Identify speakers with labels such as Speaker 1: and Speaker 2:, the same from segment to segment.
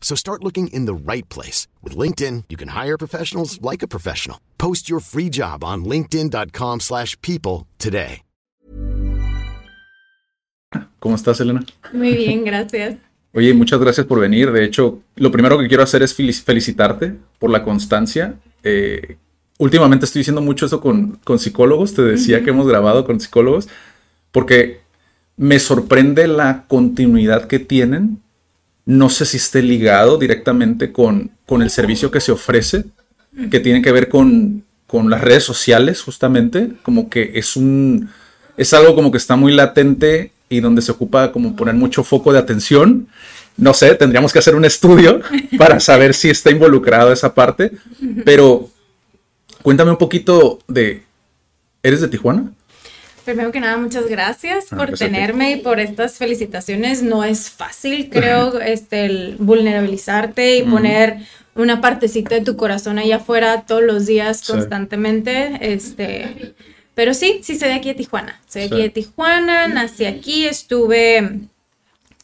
Speaker 1: So start looking in the right place. With LinkedIn, you can hire professionals like a professional. Post your free job on linkedin.com slash people today.
Speaker 2: ¿Cómo estás, Elena?
Speaker 3: Muy bien, gracias.
Speaker 2: Oye, muchas gracias por venir. De hecho, lo primero que quiero hacer es felicitarte por la constancia. Eh, últimamente estoy diciendo mucho eso con, con psicólogos. Te decía que hemos grabado con psicólogos. Porque me sorprende la continuidad que tienen. No sé si esté ligado directamente con, con el servicio que se ofrece, que tiene que ver con, con las redes sociales, justamente. Como que es un. Es algo como que está muy latente y donde se ocupa como poner mucho foco de atención. No sé, tendríamos que hacer un estudio para saber si está involucrado esa parte. Pero cuéntame un poquito de. ¿Eres de Tijuana?
Speaker 3: Primero que nada, muchas gracias ah, por tenerme y por estas felicitaciones. No es fácil, creo, este, el vulnerabilizarte y poner una partecita de tu corazón allá afuera todos los días, constantemente. Este, pero sí, sí soy de aquí de Tijuana. Soy de aquí de Tijuana, nací aquí, estuve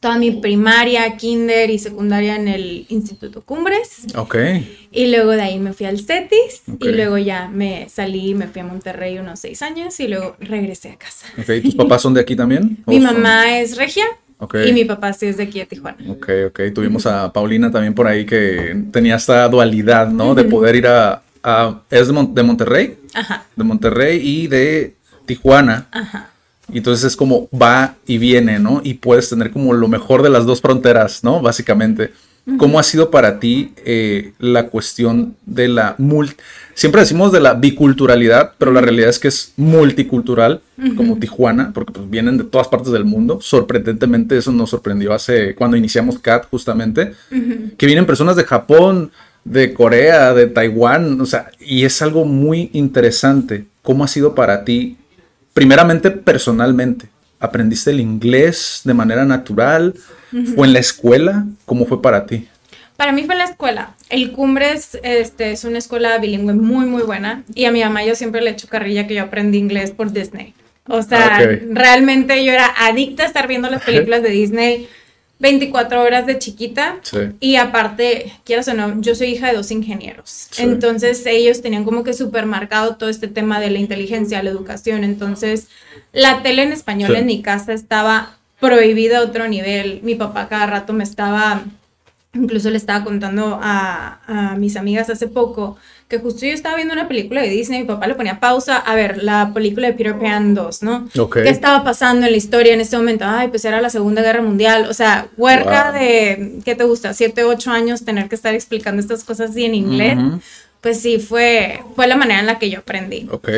Speaker 3: toda mi primaria, kinder y secundaria en el Instituto Cumbres.
Speaker 2: Ok.
Speaker 3: Y luego de ahí me fui al CETIS y luego ya me salí, y me fui a Monterrey unos seis años y luego regresé a casa.
Speaker 2: Ok, ¿tus papás son de aquí también?
Speaker 3: mi mamá es regia. Y mi papá sí es de aquí de Tijuana.
Speaker 2: Ok, ok. Tuvimos a Paulina también por ahí que tenía esta dualidad, ¿no? De poder ir a... ¿Es de, de Monterrey?
Speaker 3: Ajá.
Speaker 2: De Monterrey y de Tijuana.
Speaker 3: Ajá.
Speaker 2: Y entonces es como va y viene, ¿no? Y puedes tener como lo mejor de las dos fronteras, ¿no? Básicamente. ¿Cómo ha sido para ti eh, la cuestión de la multi... Siempre decimos de la biculturalidad, pero la realidad es que es multicultural, como Tijuana, porque pues, vienen de todas partes del mundo. Sorprendentemente eso nos sorprendió hace cuando iniciamos CAT justamente, que vienen personas de Japón, de Corea, de Taiwán, o sea, y es algo muy interesante. ¿Cómo ha sido para ti primeramente personalmente, ¿aprendiste el inglés de manera natural? ¿Fue en la escuela? ¿Cómo fue para ti?
Speaker 3: Para mí fue en la escuela. El Cumbres este, es una escuela bilingüe muy, muy buena. Y a mi mamá yo siempre le echo carrilla que yo aprendí inglés por Disney. O sea, realmente yo era adicta a estar viendo las películas de Disney 24 horas de chiquita. Y aparte, quieras o no, yo soy hija de dos ingenieros. Entonces ellos tenían como que súper marcado todo este tema de la inteligencia, la educación. Entonces la tele en español en mi casa estaba prohibida a otro nivel. Mi papá cada rato me estaba, incluso le estaba contando a, a mis amigas hace poco que justo yo estaba viendo una película de Disney, mi papá le ponía pausa a ver la película de Peter Pan 2, ¿no? ¿Qué estaba pasando en la historia en este momento? Ay, pues era la Segunda Guerra Mundial, o sea, huerca de, ¿qué te gusta? Siete, ocho años tener que estar explicando estas cosas así en inglés. Pues sí, fue, fue la manera en la que yo aprendí.
Speaker 2: Ok.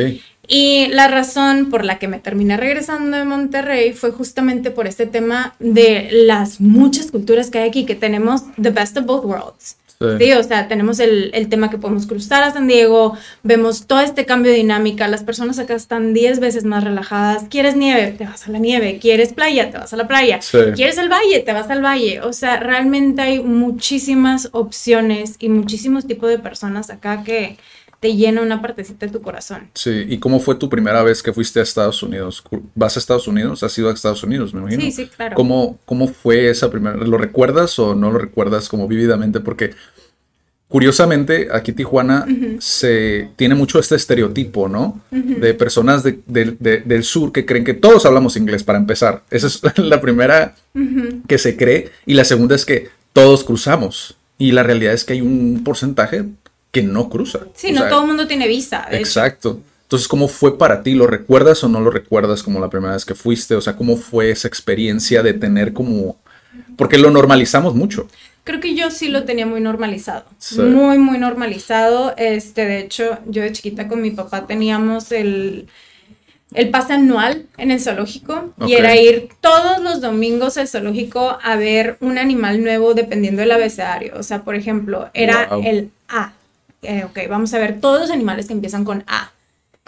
Speaker 3: Y la razón por la que me terminé regresando de Monterrey fue justamente por este tema de las muchas culturas que hay aquí, que tenemos the best of both worlds. Sí. o sea, tenemos el, el, tema que podemos cruzar a San Diego, vemos todo este cambio de dinámica, las personas acá están 10 veces más relajadas, quieres nieve, te vas a la nieve, quieres playa, te vas a la playa, quieres el valle, te vas al valle, o sea, realmente hay muchísimas opciones y muchísimos tipos de personas acá que te llena una partecita de tu corazón.
Speaker 2: Sí, ¿y cómo fue tu primera vez que fuiste a Estados Unidos? ¿Vas a Estados Unidos? ¿Has ido a Estados Unidos, me imagino?
Speaker 3: Sí, sí, claro.
Speaker 2: ¿Cómo, cómo fue esa primera? ¿Lo recuerdas o no lo recuerdas como vividamente? Porque curiosamente aquí Tijuana se tiene mucho este estereotipo, ¿no? De personas del sur que creen que todos hablamos inglés para empezar. Esa es la primera que se cree. Y la segunda es que todos cruzamos. Y la realidad es que hay un porcentaje que no cruza.
Speaker 3: Sí, no todo el mundo tiene visa.
Speaker 2: Exacto. Entonces, ¿cómo fue para ti? ¿Lo recuerdas o no lo recuerdas como la primera vez que fuiste? O sea, ¿cómo fue esa experiencia de tener como... Porque lo normalizamos mucho.
Speaker 3: Creo que yo sí lo tenía muy normalizado. Muy, muy normalizado. Este, de hecho, yo de chiquita con mi papá teníamos el, el pase anual en el zoológico y era ir todos los domingos al zoológico a ver un animal nuevo dependiendo del abecedario. O sea, por ejemplo, era el A. Eh, ok, vamos a ver todos los animales que empiezan con A.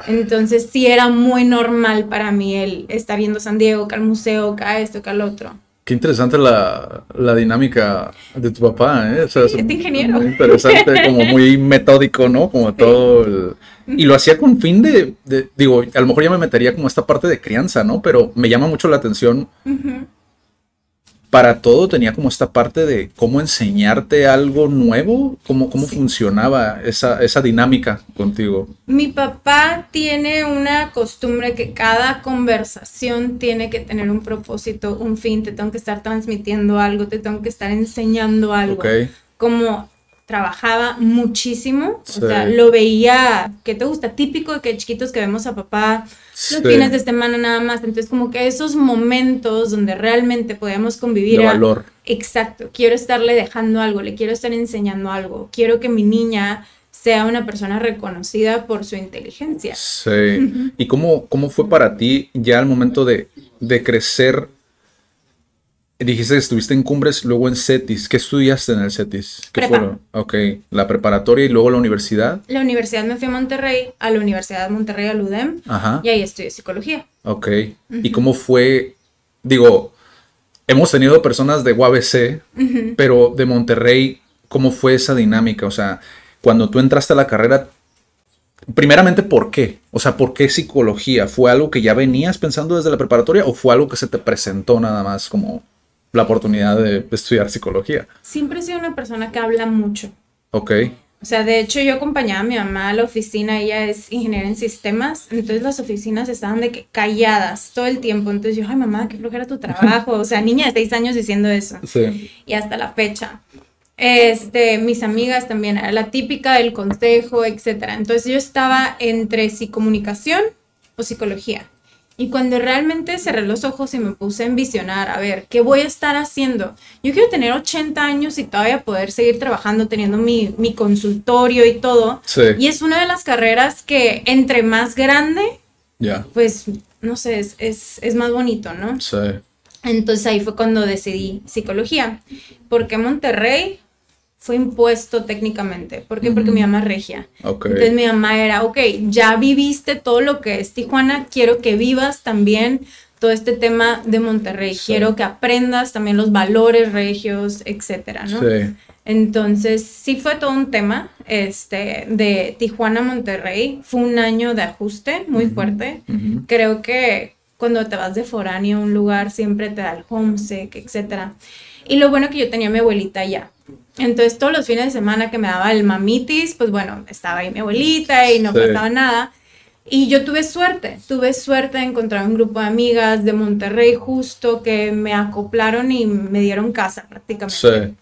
Speaker 3: Entonces sí era muy normal para mí el estar viendo San Diego, que al museo, que a esto, que al otro.
Speaker 2: Qué interesante la, la dinámica de tu papá, ¿eh? O
Speaker 3: sea, es ingeniero.
Speaker 2: Muy interesante, como muy metódico, ¿no? Como todo el... Y lo hacía con fin de, digo, a lo mejor ya me metería como esta parte de crianza, ¿no? Pero me llama mucho la atención para todo tenía como esta parte de cómo enseñarte algo nuevo, cómo, cómo funcionaba esa, esa dinámica contigo.
Speaker 3: Mi papá tiene una costumbre que cada conversación tiene que tener un propósito, un fin, te tengo que estar transmitiendo algo, te tengo que estar enseñando algo. Como trabajaba muchísimo, o sea, lo veía, ¿qué te gusta? Típico de que chiquitos que vemos a papá los fines de semana nada más, entonces como que esos momentos donde realmente podíamos convivir.
Speaker 2: De valor.
Speaker 3: Exacto, quiero estarle dejando algo, le quiero estar enseñando algo, quiero que mi niña sea una persona reconocida por su inteligencia.
Speaker 2: Sí. ¿Y cómo, cómo fue para ti ya al momento de, de crecer Dijiste que estuviste en Cumbres, luego en CETIS. ¿Qué estudiaste en el CETIS? ¿Qué
Speaker 3: fue?
Speaker 2: Ok, la preparatoria y luego la universidad.
Speaker 3: La universidad me fui a Monterrey, a la Universidad de Monterrey, al UDEM. Ajá. Y ahí estudié psicología.
Speaker 2: Ok. ¿Y cómo fue? Digo, hemos tenido personas de UABC, pero de Monterrey, ¿cómo fue esa dinámica? O sea, cuando tú entraste a la carrera, primeramente, ¿por qué? O sea, ¿por qué psicología? ¿Fue algo que ya venías pensando desde la preparatoria o fue algo que se te presentó nada más como la oportunidad de estudiar psicología.
Speaker 3: Siempre he sido una persona que habla mucho.
Speaker 2: Ok.
Speaker 3: O sea, de hecho yo acompañaba a mi mamá a la oficina, ella es ingeniera en sistemas, entonces las oficinas estaban de que calladas todo el tiempo, entonces yo, ay mamá, qué flojera tu trabajo, o sea, niña de seis años diciendo eso.
Speaker 2: Sí.
Speaker 3: Y hasta la fecha. Este, mis amigas también, era la típica del consejo, etcétera. Entonces yo estaba entre psicomunicación o psicología. Y cuando realmente cerré los ojos y me puse a envisionar, a ver, ¿qué voy a estar haciendo? Yo quiero tener 80 años y todavía poder seguir trabajando, teniendo mi, consultorio y todo. Y es una de las carreras que entre más grande, pues, no sé, es, es, más bonito, ¿no?
Speaker 2: Sí.
Speaker 3: Entonces ahí fue cuando decidí psicología. porque Monterrey? Fue impuesto técnicamente. ¿Por qué? Porque mi mamá es regia. Entonces mi mamá era, ok, ya viviste todo lo que es Tijuana, quiero que vivas también todo este tema de Monterrey. Quiero que aprendas también los valores regios, etcétera, ¿no? Sí. Entonces, sí fue todo un tema, este, de Tijuana a Monterrey. Fue un año de ajuste muy fuerte. Creo que cuando te vas de foráneo a un lugar siempre te da el homesick, etcétera. Y lo bueno que yo tenía a mi abuelita allá. Entonces todos los fines de semana que me daba el mamitis, pues bueno, estaba ahí mi abuelita y no pasaba nada. Y yo tuve suerte, tuve suerte de encontrar un grupo de amigas de Monterrey justo que me acoplaron y me dieron casa prácticamente. Sí.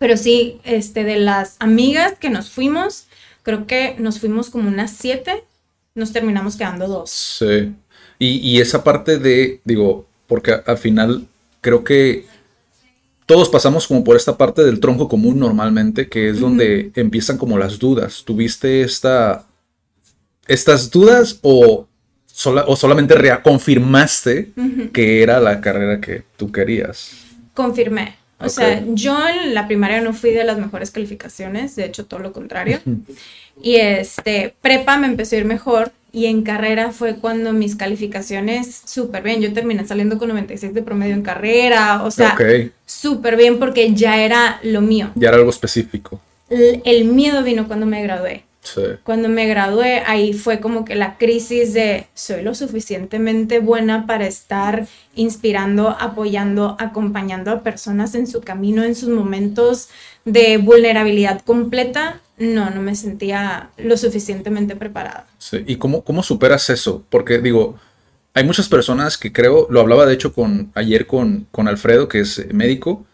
Speaker 3: Pero sí, este, de las amigas que nos fuimos, creo que nos fuimos como unas siete, nos terminamos quedando dos.
Speaker 2: Sí. Y, y esa parte de, digo, porque al final creo que todos pasamos como por esta parte del tronco común normalmente, que es donde empiezan como las dudas. ¿Tuviste esta, estas dudas o, o solamente reconfirmaste que era la carrera que tú querías?
Speaker 3: Confirmé. O sea, yo en la primaria no fui de las mejores calificaciones, de hecho todo lo contrario. y este, prepa me empezó a ir mejor y en carrera fue cuando mis calificaciones súper bien. Yo terminé saliendo con 96 de promedio en carrera, o sea, súper bien porque ya era lo mío.
Speaker 2: Ya era algo específico.
Speaker 3: El, miedo vino cuando me gradué. Sí. Cuando me gradué, ahí fue como que la crisis de soy lo suficientemente buena para estar inspirando, apoyando, acompañando a personas en su camino, en sus momentos de vulnerabilidad completa no, no me sentía lo suficientemente preparada.
Speaker 2: Sí, ¿y cómo, cómo superas eso? Porque digo, hay muchas personas que creo, lo hablaba de hecho con, ayer con, con Alfredo, que es médico,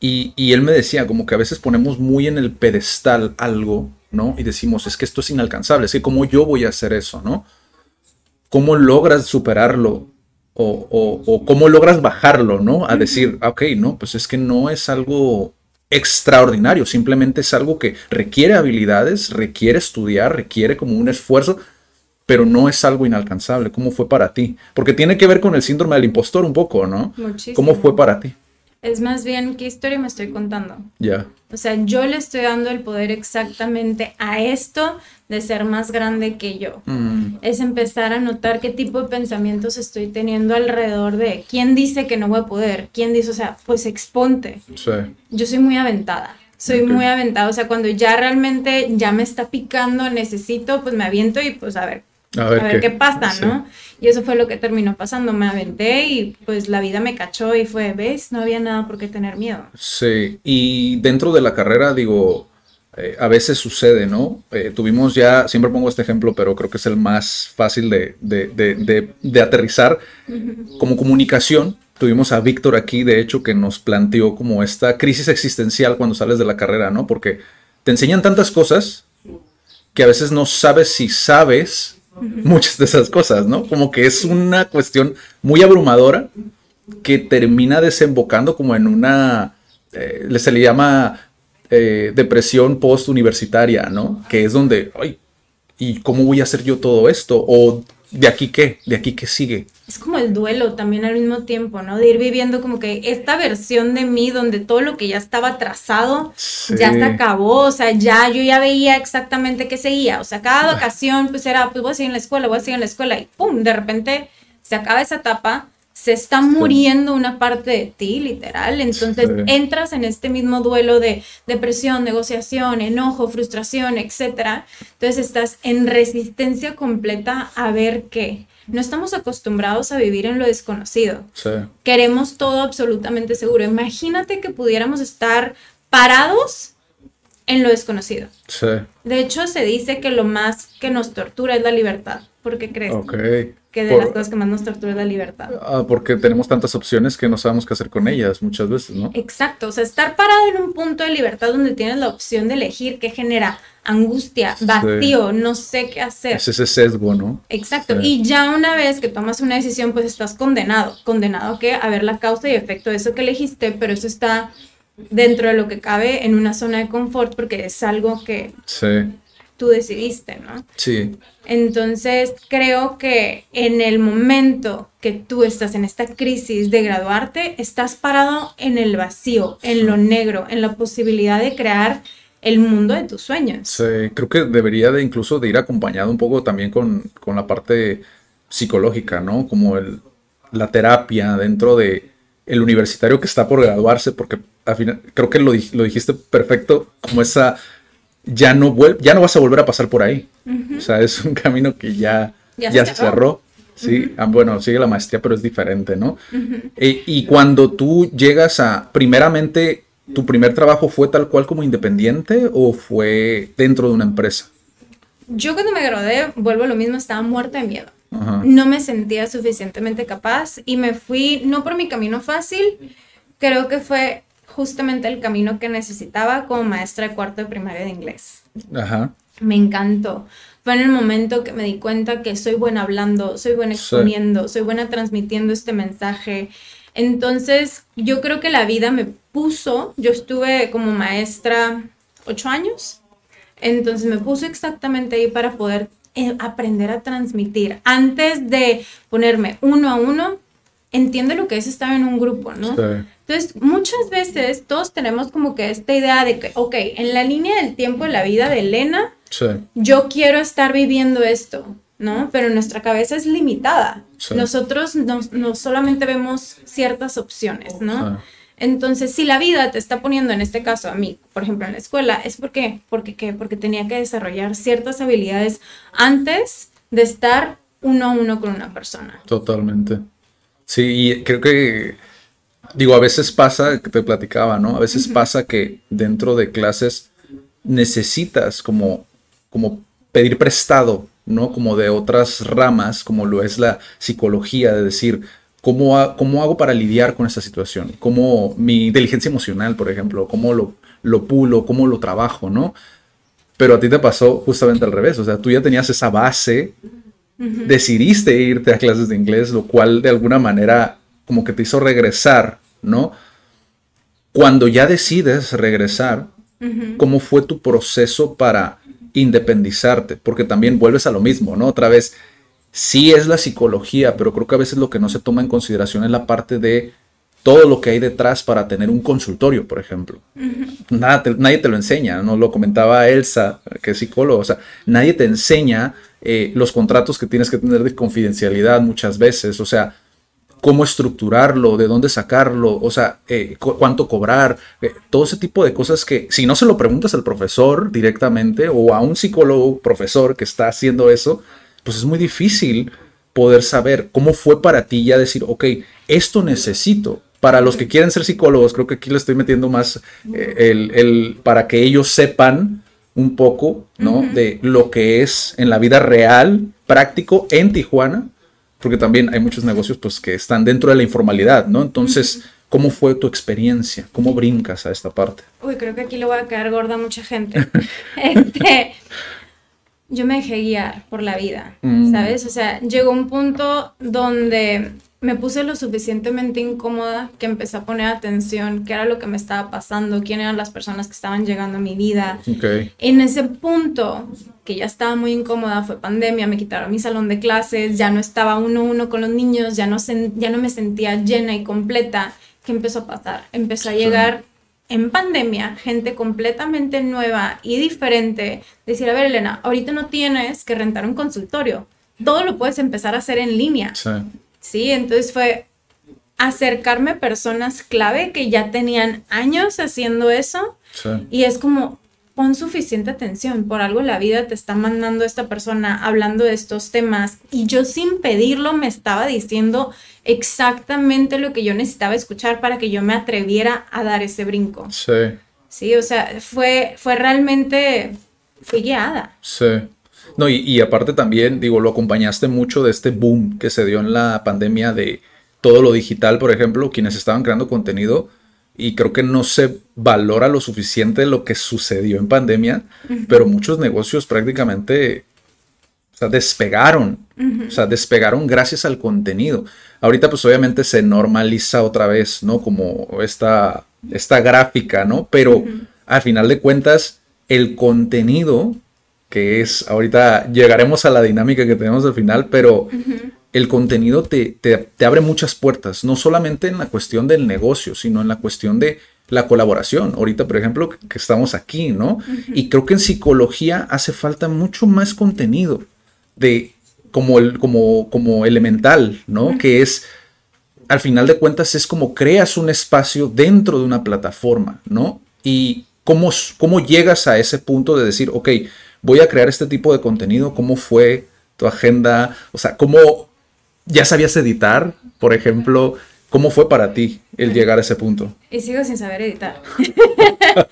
Speaker 2: y, y, él me decía como que a veces ponemos muy en el pedestal algo, ¿no? Y decimos, es que esto es inalcanzable, es que cómo yo voy a hacer eso, ¿no? ¿Cómo logras superarlo? O, o, o cómo logras bajarlo, ¿no? A decir, ok, no, pues es que no es algo extraordinario, simplemente es algo que requiere habilidades, requiere estudiar, requiere como un esfuerzo, pero no es algo inalcanzable. ¿Cómo fue para ti? Porque tiene que ver con el síndrome del impostor un poco, ¿no?
Speaker 3: Muchísimo.
Speaker 2: ¿Cómo fue para ti?
Speaker 3: Es más bien qué historia me estoy contando.
Speaker 2: Ya.
Speaker 3: O sea, yo le estoy dando el poder exactamente a esto de ser más grande que yo.
Speaker 2: Mm.
Speaker 3: Es empezar a notar qué tipo de pensamientos estoy teniendo alrededor de quién dice que no voy a poder, quién dice, o sea, pues exponte.
Speaker 2: Sí.
Speaker 3: Yo soy muy aventada. Soy muy aventada, o sea, cuando ya realmente ya me está picando, necesito, pues me aviento y pues a ver,
Speaker 2: A ver,
Speaker 3: a ver qué, pasa,
Speaker 2: sí.
Speaker 3: ¿no? Y eso fue lo que terminó pasando, me aventé y pues la vida me cachó y fue, ¿ves? No había nada por qué tener miedo.
Speaker 2: Sí, y dentro de la carrera, digo, eh, a veces sucede, ¿no? Eh, tuvimos ya, siempre pongo este ejemplo, pero creo que es el más fácil de, de- de- de- de aterrizar. Como comunicación, tuvimos a Víctor aquí, de hecho, que nos planteó como esta crisis existencial cuando sales de la carrera, ¿no? Porque te enseñan tantas cosas que a veces no sabes si sabes muchas de esas cosas, ¿no? Como que es una cuestión muy abrumadora que termina desembocando como en una, eh, se le llama eh, depresión post-universitaria, ¿no? Que es donde, ay, ¿y cómo voy a hacer yo todo esto? O de aquí qué, de aquí qué sigue.
Speaker 3: Es como el duelo también al mismo tiempo, ¿no? De ir viviendo como que esta versión de mí donde todo lo que ya estaba trazado
Speaker 2: Sí.
Speaker 3: ya se acabó, o sea, ya yo ya veía exactamente qué seguía, o sea, cada vacación pues era, pues voy a seguir en la escuela, voy a seguir en la escuela y pum, de repente se acaba esa etapa, se está muriendo una parte de ti, literal, entonces
Speaker 2: Sí.
Speaker 3: entras en este mismo duelo de depresión, negociación, enojo, frustración, etcétera, entonces estás en resistencia completa a ver qué. No estamos acostumbrados a vivir en lo desconocido
Speaker 2: Sí,
Speaker 3: queremos todo absolutamente seguro. Imagínate que pudiéramos estar parados en lo desconocido.
Speaker 2: sí,
Speaker 3: De hecho, se dice que lo más que nos tortura es la libertad. ¿Por qué crees?
Speaker 2: ok.
Speaker 3: Que de
Speaker 2: Por-
Speaker 3: las cosas que más nos tortura es la libertad.
Speaker 2: Ah, porque tenemos tantas opciones que no sabemos qué hacer con ellas muchas veces, ¿no?
Speaker 3: Exacto, o sea, estar parado en un punto de libertad donde tienes la opción de elegir qué genera angustia,
Speaker 2: Sí.
Speaker 3: vacío, no sé qué hacer.
Speaker 2: Es ese sesgo, ¿no?
Speaker 3: Exacto,
Speaker 2: Sí.
Speaker 3: y ya una vez que tomas una decisión, pues estás condenado, condenado que a ver la causa y efecto de eso que elegiste, pero eso está dentro de lo que cabe en una zona de confort porque es algo que
Speaker 2: Sí,
Speaker 3: tú decidiste, ¿no?
Speaker 2: sí,
Speaker 3: Entonces, creo que en el momento que tú estás en esta crisis de graduarte, estás parado en el vacío, en lo negro, en la posibilidad de crear el mundo de tus sueños.
Speaker 2: sí. Creo que debería de incluso de ir acompañado un poco también con, con la parte psicológica, ¿no? Como el, la terapia dentro de el universitario que está por graduarse, porque al final, creo que lo, dij- lo dijiste perfecto, como esa, ya no, ya no vas a volver a pasar por ahí. O sea, es un camino que ya,
Speaker 3: Ya
Speaker 2: ya, se cerró. Sí, ah, bueno, sigue la maestría, pero es diferente, ¿no? E- y cuando tú llegas a, primeramente, ¿tu primer trabajo fue tal cual como independiente o fue dentro de una empresa?
Speaker 3: Yo cuando me gradué, vuelvo a lo mismo, estaba muerta de miedo.
Speaker 2: Ajá.
Speaker 3: no me sentía suficientemente capaz y me fui, no por mi camino fácil, creo que fue justamente el camino que necesitaba como maestra de cuarto de primaria de inglés.
Speaker 2: Ajá.
Speaker 3: Me encantó. Fue en el momento que me di cuenta que soy buena hablando, soy buena
Speaker 2: Sí.
Speaker 3: exponiendo, soy buena transmitiendo este mensaje. Entonces, yo creo que la vida me puso, yo estuve como maestra ocho años, entonces me puso exactamente ahí para poder eh, aprender a transmitir. Antes de ponerme uno a uno, entiende lo que es estar en un grupo, ¿no?
Speaker 2: Sí.
Speaker 3: Entonces, muchas veces todos tenemos como que esta idea de que, ok, en la línea del tiempo de la vida de Elena,
Speaker 2: Sí.
Speaker 3: yo quiero estar viviendo esto, ¿no? Pero nuestra cabeza es limitada.
Speaker 2: Sí.
Speaker 3: Nosotros no, no solamente vemos ciertas opciones, ¿no?
Speaker 2: Sí.
Speaker 3: Entonces, si la vida te está poniendo, en este caso a mí, por ejemplo, en la escuela, es porque, porque, ¿qué? porque tenía que desarrollar ciertas habilidades antes de estar uno a uno con una persona.
Speaker 2: Totalmente. Sí, y creo que, digo, a veces pasa, que te platicaba, ¿no? A veces pasa que dentro de clases necesitas como, como pedir prestado, ¿no? Como de otras ramas, como lo es la psicología, de decir, ¿cómo, ha- cómo hago para lidiar con esta situación? ¿Cómo mi inteligencia emocional, por ejemplo, cómo lo, lo pulo, cómo lo trabajo, ¿no? Pero a ti te pasó justamente al revés, o sea, tú ya tenías esa base decidiste irte a clases de inglés, lo cual de alguna manera como que te hizo regresar, ¿no? Cuando ya decides regresar, ¿cómo fue tu proceso para independizarte? Porque también vuelves a lo mismo, ¿no? Otra vez, sí es la psicología, pero creo que a veces lo que no se toma en consideración es la parte de todo lo que hay detrás para tener un consultorio, por ejemplo. Nada nadie te lo enseña, ¿no? Lo comentaba Elsa, que es psicólogo, o sea, nadie te enseña eh, los contratos que tienes que tener de confidencialidad muchas veces, o sea, cómo estructurarlo, de dónde sacarlo, o sea, eh, cuánto cobrar, eh, todo ese tipo de cosas que si no se lo preguntas al profesor directamente o a un psicólogo profesor que está haciendo eso, pues es muy difícil poder saber cómo fue para ti ya decir, ok, esto necesito. Para los que quieren ser psicólogos, creo que aquí le estoy metiendo más eh, el, para que ellos sepan un poco, ¿no? De lo que es en la vida real, práctico en Tijuana, porque también hay muchos negocios pues que están dentro de la informalidad, ¿no? Entonces, ¿cómo fue tu experiencia? ¿Cómo brincas a esta parte?
Speaker 3: Uy, creo que aquí le voy a quedar gorda a mucha gente. este, yo me dejé guiar por la vida, mm. ¿sabes? O sea, llegó un punto donde me puse lo suficientemente incómoda que empecé a poner atención qué era lo que me estaba pasando, quién eran las personas que estaban llegando a mi vida. Okay. En ese punto, que ya estaba muy incómoda, fue pandemia, me quitaron mi salón de clases, ya no estaba uno a uno con los niños, ya no, ya no me sentía llena y completa. ¿Qué empezó a pasar? Empezó a llegar en pandemia gente completamente nueva y diferente. Decir, a ver, Elena, ahorita no tienes que rentar un consultorio. Todo lo puedes empezar a hacer en línea. Sí. ¿Sí? Entonces fue acercarme a personas clave que ya tenían años haciendo eso y es como pon suficiente atención, por algo la vida te está mandando esta persona hablando de estos temas y yo sin pedirlo me estaba diciendo exactamente lo que yo necesitaba escuchar para que yo me atreviera a dar ese brinco. Sí. Sí, o sea, fue, fue realmente, fui guiada.
Speaker 2: Sí. No, y, aparte también, digo, lo acompañaste mucho de este boom que se dio en la pandemia de todo lo digital, por ejemplo, quienes estaban creando contenido. Y creo que no se valora lo suficiente lo que sucedió en pandemia, pero muchos negocios prácticamente o sea, despegaron, o sea, despegaron gracias al contenido. Ahorita pues obviamente se normaliza otra vez, ¿no? Como esta, esta gráfica, ¿no? Pero al final de cuentas, el contenido que es, ahorita llegaremos a la dinámica que tenemos al final, pero el contenido te, te, abre muchas puertas, no solamente en la cuestión del negocio, sino en la cuestión de la colaboración. Ahorita, por ejemplo, que estamos aquí, ¿no? Y creo que en psicología hace falta mucho más contenido de como, el, como, como elemental, ¿no? Que es, al final de cuentas, es como creas un espacio dentro de una plataforma, ¿no? Y cómo, cómo llegas a ese punto de decir, ok, voy a crear este tipo de contenido, cómo fue tu agenda, o sea, cómo ya sabías editar, por ejemplo, cómo fue para ti el llegar a ese punto.
Speaker 3: Y sigo sin saber editar.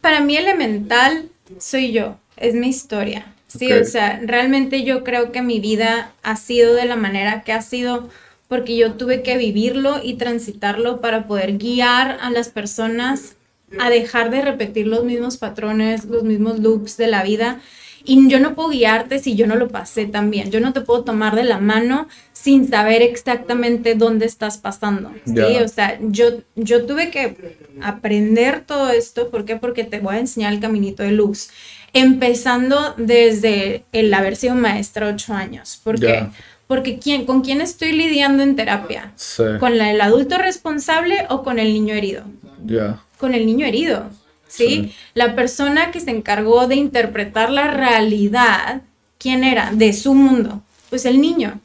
Speaker 3: para mí elemental soy yo, es mi historia. Sí, o sea, realmente yo creo que mi vida ha sido de la manera que ha sido porque yo tuve que vivirlo y transitarlo para poder guiar a las personas a dejar de repetir los mismos patrones, los mismos loops de la vida. Y yo no puedo guiarte si yo no lo pasé también. Yo no te puedo tomar de la mano sin saber exactamente dónde estás pasando. ¿sí? O sea, yo, yo tuve que aprender todo esto. ¿Por qué? Porque te voy a enseñar el caminito de luz. Empezando desde el haber sido maestra ocho años. ¿Por qué? Porque ¿quién, ¿con quién estoy lidiando en terapia? ¿Con el adulto responsable o con el niño herido? Ya con el niño herido, ¿sí? La persona que se encargó de interpretar la realidad, ¿quién era? De su mundo, pues el niño.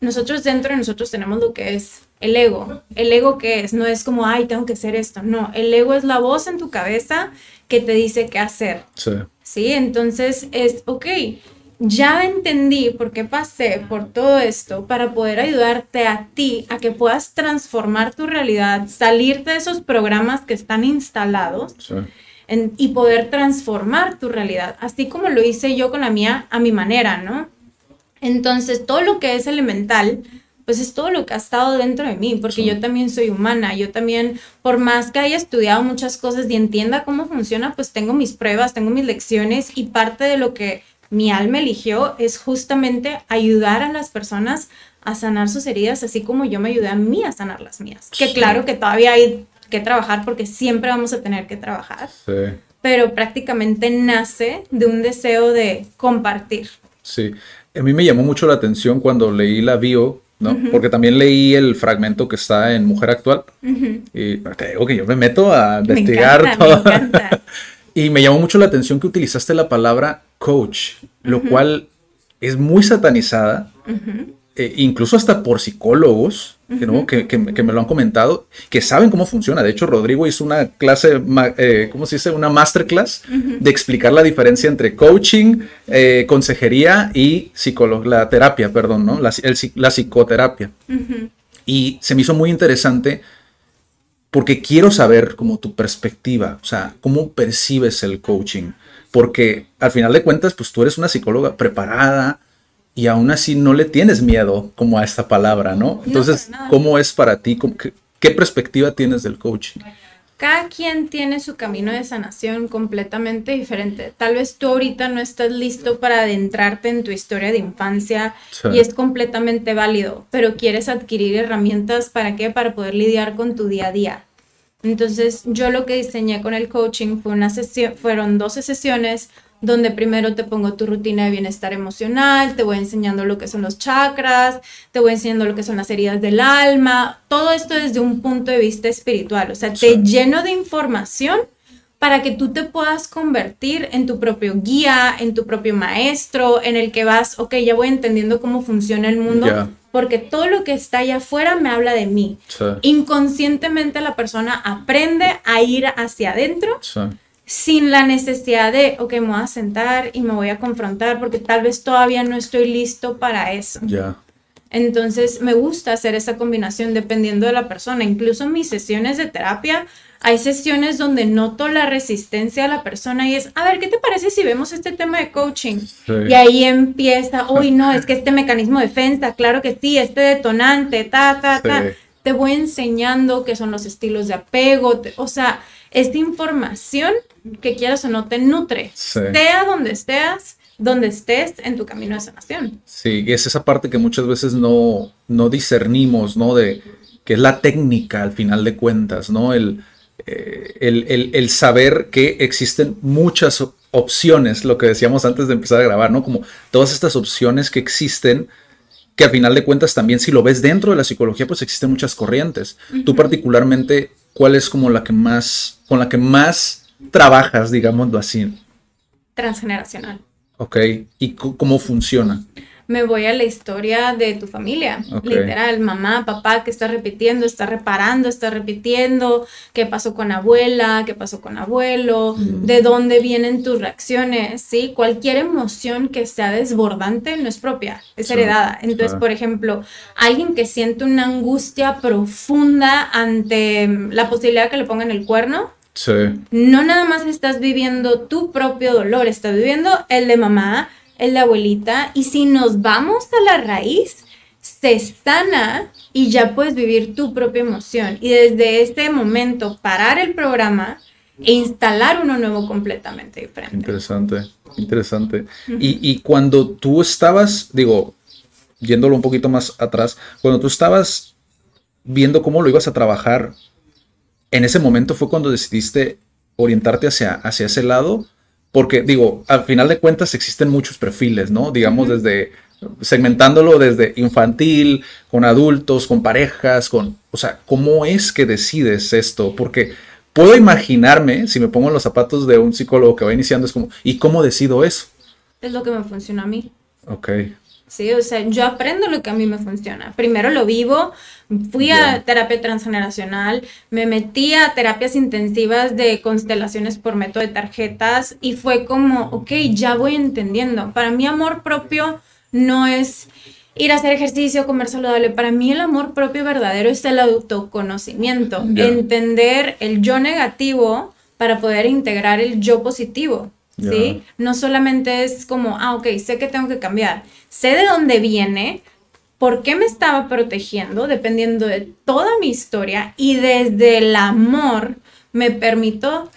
Speaker 3: Nosotros dentro de nosotros tenemos lo que es el ego. El ego que es, no es como, ay, tengo que hacer esto. No, el ego es la voz en tu cabeza que te dice qué hacer. Sí. Sí, entonces es, ok, ya entendí por qué pasé por todo esto para poder ayudarte a ti a que puedas transformar tu realidad, salirte de esos programas que están instalados y poder transformar tu realidad, así como lo hice yo con la mía a mi manera, ¿no? Entonces, todo lo que es elemental, pues es todo lo que ha estado dentro de mí, porque yo también soy humana, yo también, por más que haya estudiado muchas cosas y entienda cómo funciona, pues tengo mis pruebas, tengo mis lecciones y parte de lo que mi alma eligió es justamente ayudar a las personas a sanar sus heridas, así como yo me ayudé a mí a sanar las mías. Que claro que todavía hay que trabajar porque siempre vamos a tener que trabajar. Sí. Pero prácticamente nace de un deseo de compartir.
Speaker 2: Sí. A mí me llamó mucho la atención cuando leí la bio ¿no? Porque también leí el fragmento que está en Mujer Actual y te digo que yo me meto a investigar todo. y me llamó mucho la atención que utilizaste la palabra coach, lo cual es muy satanizada, eh, incluso hasta por psicólogos, que, me lo han comentado, que saben cómo funciona. De hecho, Rodrigo hizo una clase, eh, ¿cómo se dice? Una masterclass de explicar la diferencia entre coaching, eh, consejería y la terapia, perdón, ¿no? La, psicoterapia. Y se me hizo muy interesante porque quiero saber como tu perspectiva, o sea, cómo percibes el coaching. Porque al final de cuentas, pues tú eres una psicóloga preparada, y aún así no le tienes miedo como a esta palabra, ¿no? Entonces, ¿cómo es para ti? Qué, perspectiva tienes del coaching?
Speaker 3: Cada quien tiene su camino de sanación completamente diferente. Tal vez tú ahorita no estás listo para adentrarte en tu historia de infancia y es completamente válido, pero quieres adquirir herramientas para qué? Para poder lidiar con tu día a día. Entonces, yo lo que diseñé con el coaching fue una sesión, fueron 12 sesiones donde primero te pongo tu rutina de bienestar emocional, te voy enseñando lo que son los chakras, te voy enseñando lo que son las heridas del alma, todo esto desde un punto de vista espiritual, o sea, te lleno de información para que tú te puedas convertir en tu propio guía, en tu propio maestro, en el que vas, ok, ya voy entendiendo cómo funciona el mundo, porque todo lo que está allá afuera me habla de mí. Inconscientemente la persona aprende a ir hacia adentro sin la necesidad de, ok, me voy a sentar y me voy a confrontar porque tal vez todavía no estoy listo para eso. Ya. Entonces me gusta hacer esa combinación dependiendo de la persona. Incluso mis sesiones de terapia hay sesiones donde noto la resistencia a la persona y es, a ver, ¿qué te parece si vemos este tema de coaching? Y ahí empieza, uy, no, es que este mecanismo de defensa, claro que sí, este detonante, ta, ta, ta. Te voy enseñando qué son los estilos de apego, o sea, esta información que quieras o no te nutre, sea donde estés, donde estés en tu camino de sanación.
Speaker 2: Sí, y es esa parte que muchas veces no, no discernimos, ¿no? De que es la técnica al final de cuentas, ¿no? El, eh, el, el, saber que existen muchas opciones, lo que decíamos antes de empezar a grabar, ¿no? Como todas estas opciones que existen, que al final de cuentas también si lo ves dentro de la psicología, pues existen muchas corrientes. Tú particularmente ¿cuál es como la que más, con la que más trabajas, digámoslo así?
Speaker 3: Transgeneracional.
Speaker 2: Ok, ¿y cómo funciona?
Speaker 3: Me voy a la historia de tu familia, literal, mamá, papá que está repitiendo, está reparando, está repitiendo, qué pasó con abuela, qué pasó con abuelo, mm. de dónde vienen tus reacciones, ¿sí? Cualquier emoción que sea desbordante no es propia, es heredada. Entonces, por ejemplo, alguien que siente una angustia profunda ante la posibilidad que le pongan el cuerno, Sí. No nada más estás viviendo tu propio dolor, estás viviendo el de mamá, el de abuelita. Y si nos vamos a la raíz, se sana y ya puedes vivir tu propia emoción. Y desde este momento, parar el programa e instalar uno nuevo completamente diferente.
Speaker 2: Interesante, interesante. y, y cuando tú estabas, digo, yéndolo un poquito más atrás, cuando tú estabas viendo cómo lo ibas a trabajar, en ese momento fue cuando decidiste orientarte hacia, hacia ese lado porque digo, al final de cuentas existen muchos perfiles, ¿no? Digamos desde segmentándolo desde infantil, con adultos, con parejas, con, o sea, ¿cómo es que decides esto? Porque puedo imaginarme, si me pongo en los zapatos de un psicólogo que va iniciando, es como, ¿y cómo decido eso?
Speaker 3: Es lo que me funciona a mí.
Speaker 2: Ok.
Speaker 3: Sí, o sea, yo aprendo lo que a mí me funciona. Primero lo vivo, fui a terapia transgeneracional, me metí a terapias intensivas de constelaciones por método de tarjetas y fue como, ok, ya voy entendiendo. Para mí amor propio no es ir a hacer ejercicio, comer saludable. Para mí el amor propio verdadero es el autoconocimiento, entender el yo negativo para poder integrar el yo positivo. No solamente es como, ah, ok, sé que tengo que cambiar, sé de dónde viene, por qué me estaba protegiendo, dependiendo de toda mi historia, y desde el amor me permito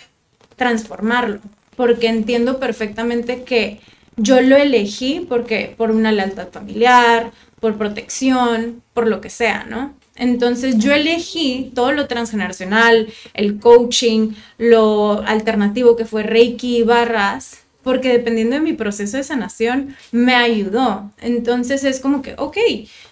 Speaker 3: transformarlo, porque entiendo perfectamente que yo lo elegí porque por una lealtad familiar, por protección, por lo que sea, ¿no? Entonces yo elegí todo lo transgeneracional, el coaching, lo alternativo que fue Reiki y barras, porque dependiendo de mi proceso de sanación, me ayudó. Entonces es como que, ok,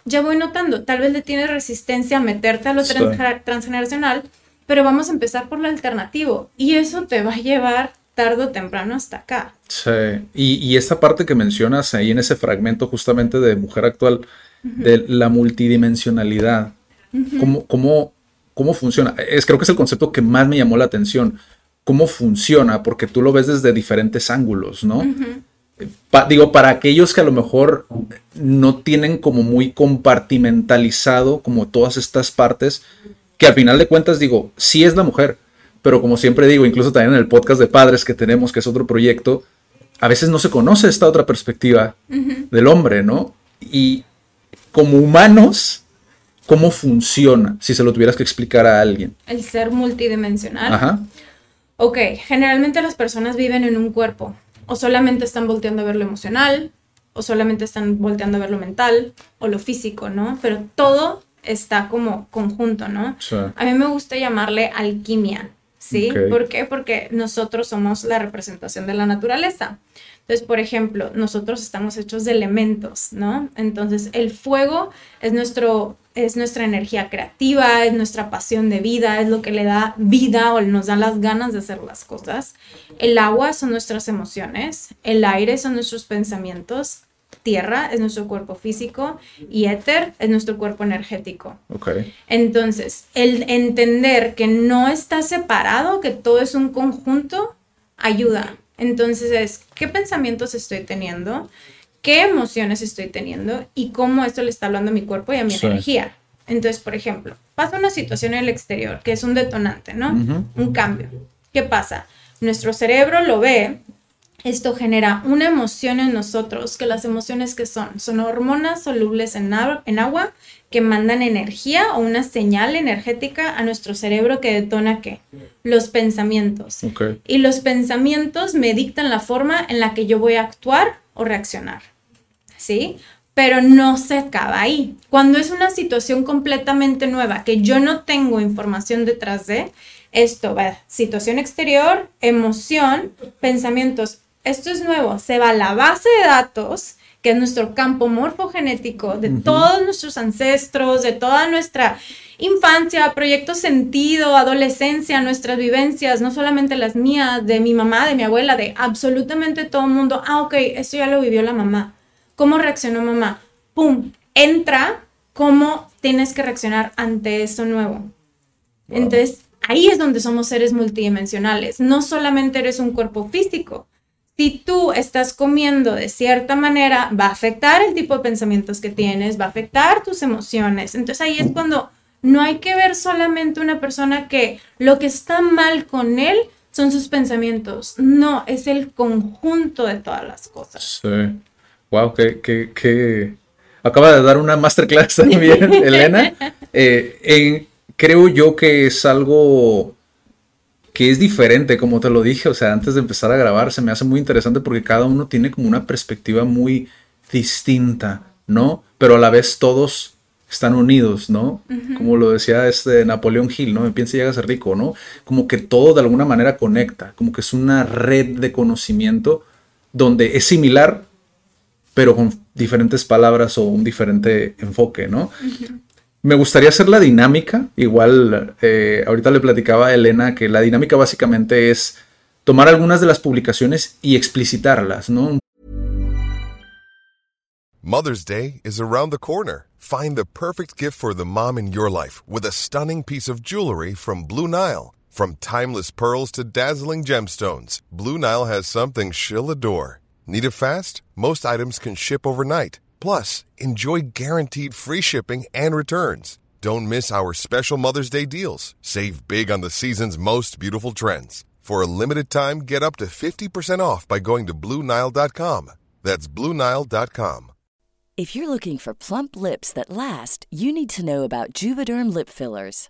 Speaker 3: ya voy notando, tal vez le tienes resistencia a meterte a lo transgeneracional, pero vamos a empezar por lo alternativo. Y eso te va a llevar tarde o temprano hasta acá.
Speaker 2: Sí, y, y esta parte que mencionas ahí en ese fragmento justamente de Mujer Actual, de la multidimensionalidad, ¿cómo, cómo, cómo funciona? Es, creo que es el concepto que más me llamó la atención. ¿Cómo funciona? Porque tú lo ves desde diferentes ángulos, ¿no? digo, para aquellos que a lo mejor no tienen como muy compartimentalizado como todas estas partes, que al final de cuentas digo, sí es la mujer, pero como siempre digo, incluso también en el podcast de padres que tenemos, que es otro proyecto, a veces no se conoce esta otra perspectiva del hombre, ¿no? Y como humanos, ¿cómo funciona? Si se lo tuvieras que explicar a alguien.
Speaker 3: El ser multidimensional. Ajá. Ok, generalmente las personas viven en un cuerpo, o solamente están volteando a ver lo emocional, o solamente están volteando a ver lo mental, o lo físico, ¿no? Pero todo está como conjunto, ¿no? A mí me gusta llamarle alquimia. ¿sí? ¿Por qué? Porque nosotros somos la representación de la naturaleza. Entonces, por ejemplo, nosotros estamos hechos de elementos, ¿no? Entonces, el fuego es, nuestro, es nuestra energía creativa, es nuestra pasión de vida, es lo que le da vida o nos da las ganas de hacer las cosas. El agua son nuestras emociones, el aire son nuestros pensamientos, tierra es nuestro cuerpo físico y éter es nuestro cuerpo energético. Okay. Entonces, el entender que no está separado, que todo es un conjunto, ayuda. Entonces es, ¿qué pensamientos estoy teniendo? ¿Qué emociones estoy teniendo? Y cómo esto le está hablando a mi cuerpo y a mi energía. Entonces, por ejemplo, pasa una situación en el exterior, que es un detonante, ¿no? Un cambio. ¿Qué pasa? Nuestro cerebro lo ve esto genera una emoción en nosotros, que las emociones que son, son hormonas solubles en, en agua que mandan energía o una señal energética a nuestro cerebro que detona qué? Los pensamientos. Y los pensamientos me dictan la forma en la que yo voy a actuar o reaccionar. ¿Sí? Pero no se acaba ahí. Cuando es una situación completamente nueva, que yo no tengo información detrás de, esto va, situación exterior, emoción, pensamientos esto es nuevo, se va a la base de datos, que es nuestro campo morfogenético de todos nuestros ancestros, de toda nuestra infancia, proyecto sentido, adolescencia, nuestras vivencias, no solamente las mías, de mi mamá, de mi abuela, de absolutamente todo el mundo. Ah, ok, esto ya lo vivió la mamá. ¿Cómo reaccionó mamá? ¡Pum! Entra cómo tienes que reaccionar ante eso nuevo. Entonces, ahí es donde somos seres multidimensionales. No solamente eres un cuerpo físico, si tú estás comiendo de cierta manera, va a afectar el tipo de pensamientos que tienes, va a afectar tus emociones. Entonces ahí es cuando no hay que ver solamente una persona que lo que está mal con él son sus pensamientos. No, es el conjunto de todas las cosas.
Speaker 2: Sí. Wow, que, acaba de dar una masterclass también, Elena. Eh, creo yo que es algo que es diferente, como te lo dije, o sea, antes de empezar a grabar, se me hace muy interesante porque cada uno tiene como una perspectiva muy distinta, ¿no? Pero a la vez todos están unidos, ¿no? Como lo decía este Napoleón Hill, ¿no? Me piensa y llega a ser rico, ¿no? Como que todo de alguna manera conecta, como que es una red de conocimiento donde es similar, pero con diferentes palabras o un diferente enfoque, ¿no? Me gustaría hacer la dinámica. Igual, eh, ahorita le platicaba a Elena que la dinámica básicamente es tomar algunas de las publicaciones y explicitarlas, ¿no?
Speaker 4: Mother's Day is around the corner. Find the perfect gift for the mom in your life with a stunning piece of jewelry from Blue Nile. From timeless pearls to dazzling gemstones, Blue Nile has something she'll adore. Need it fast? Most items can ship overnight. Plus, enjoy guaranteed free shipping and returns. Don't miss our special Mother's Day deals. Save big on the season's most beautiful trends. For a limited time, get up to 50% off by going to Bluenile.com. That's Bluenile.com.
Speaker 5: If you're looking for plump lips that last, you need to know about Juvederm Lip Fillers.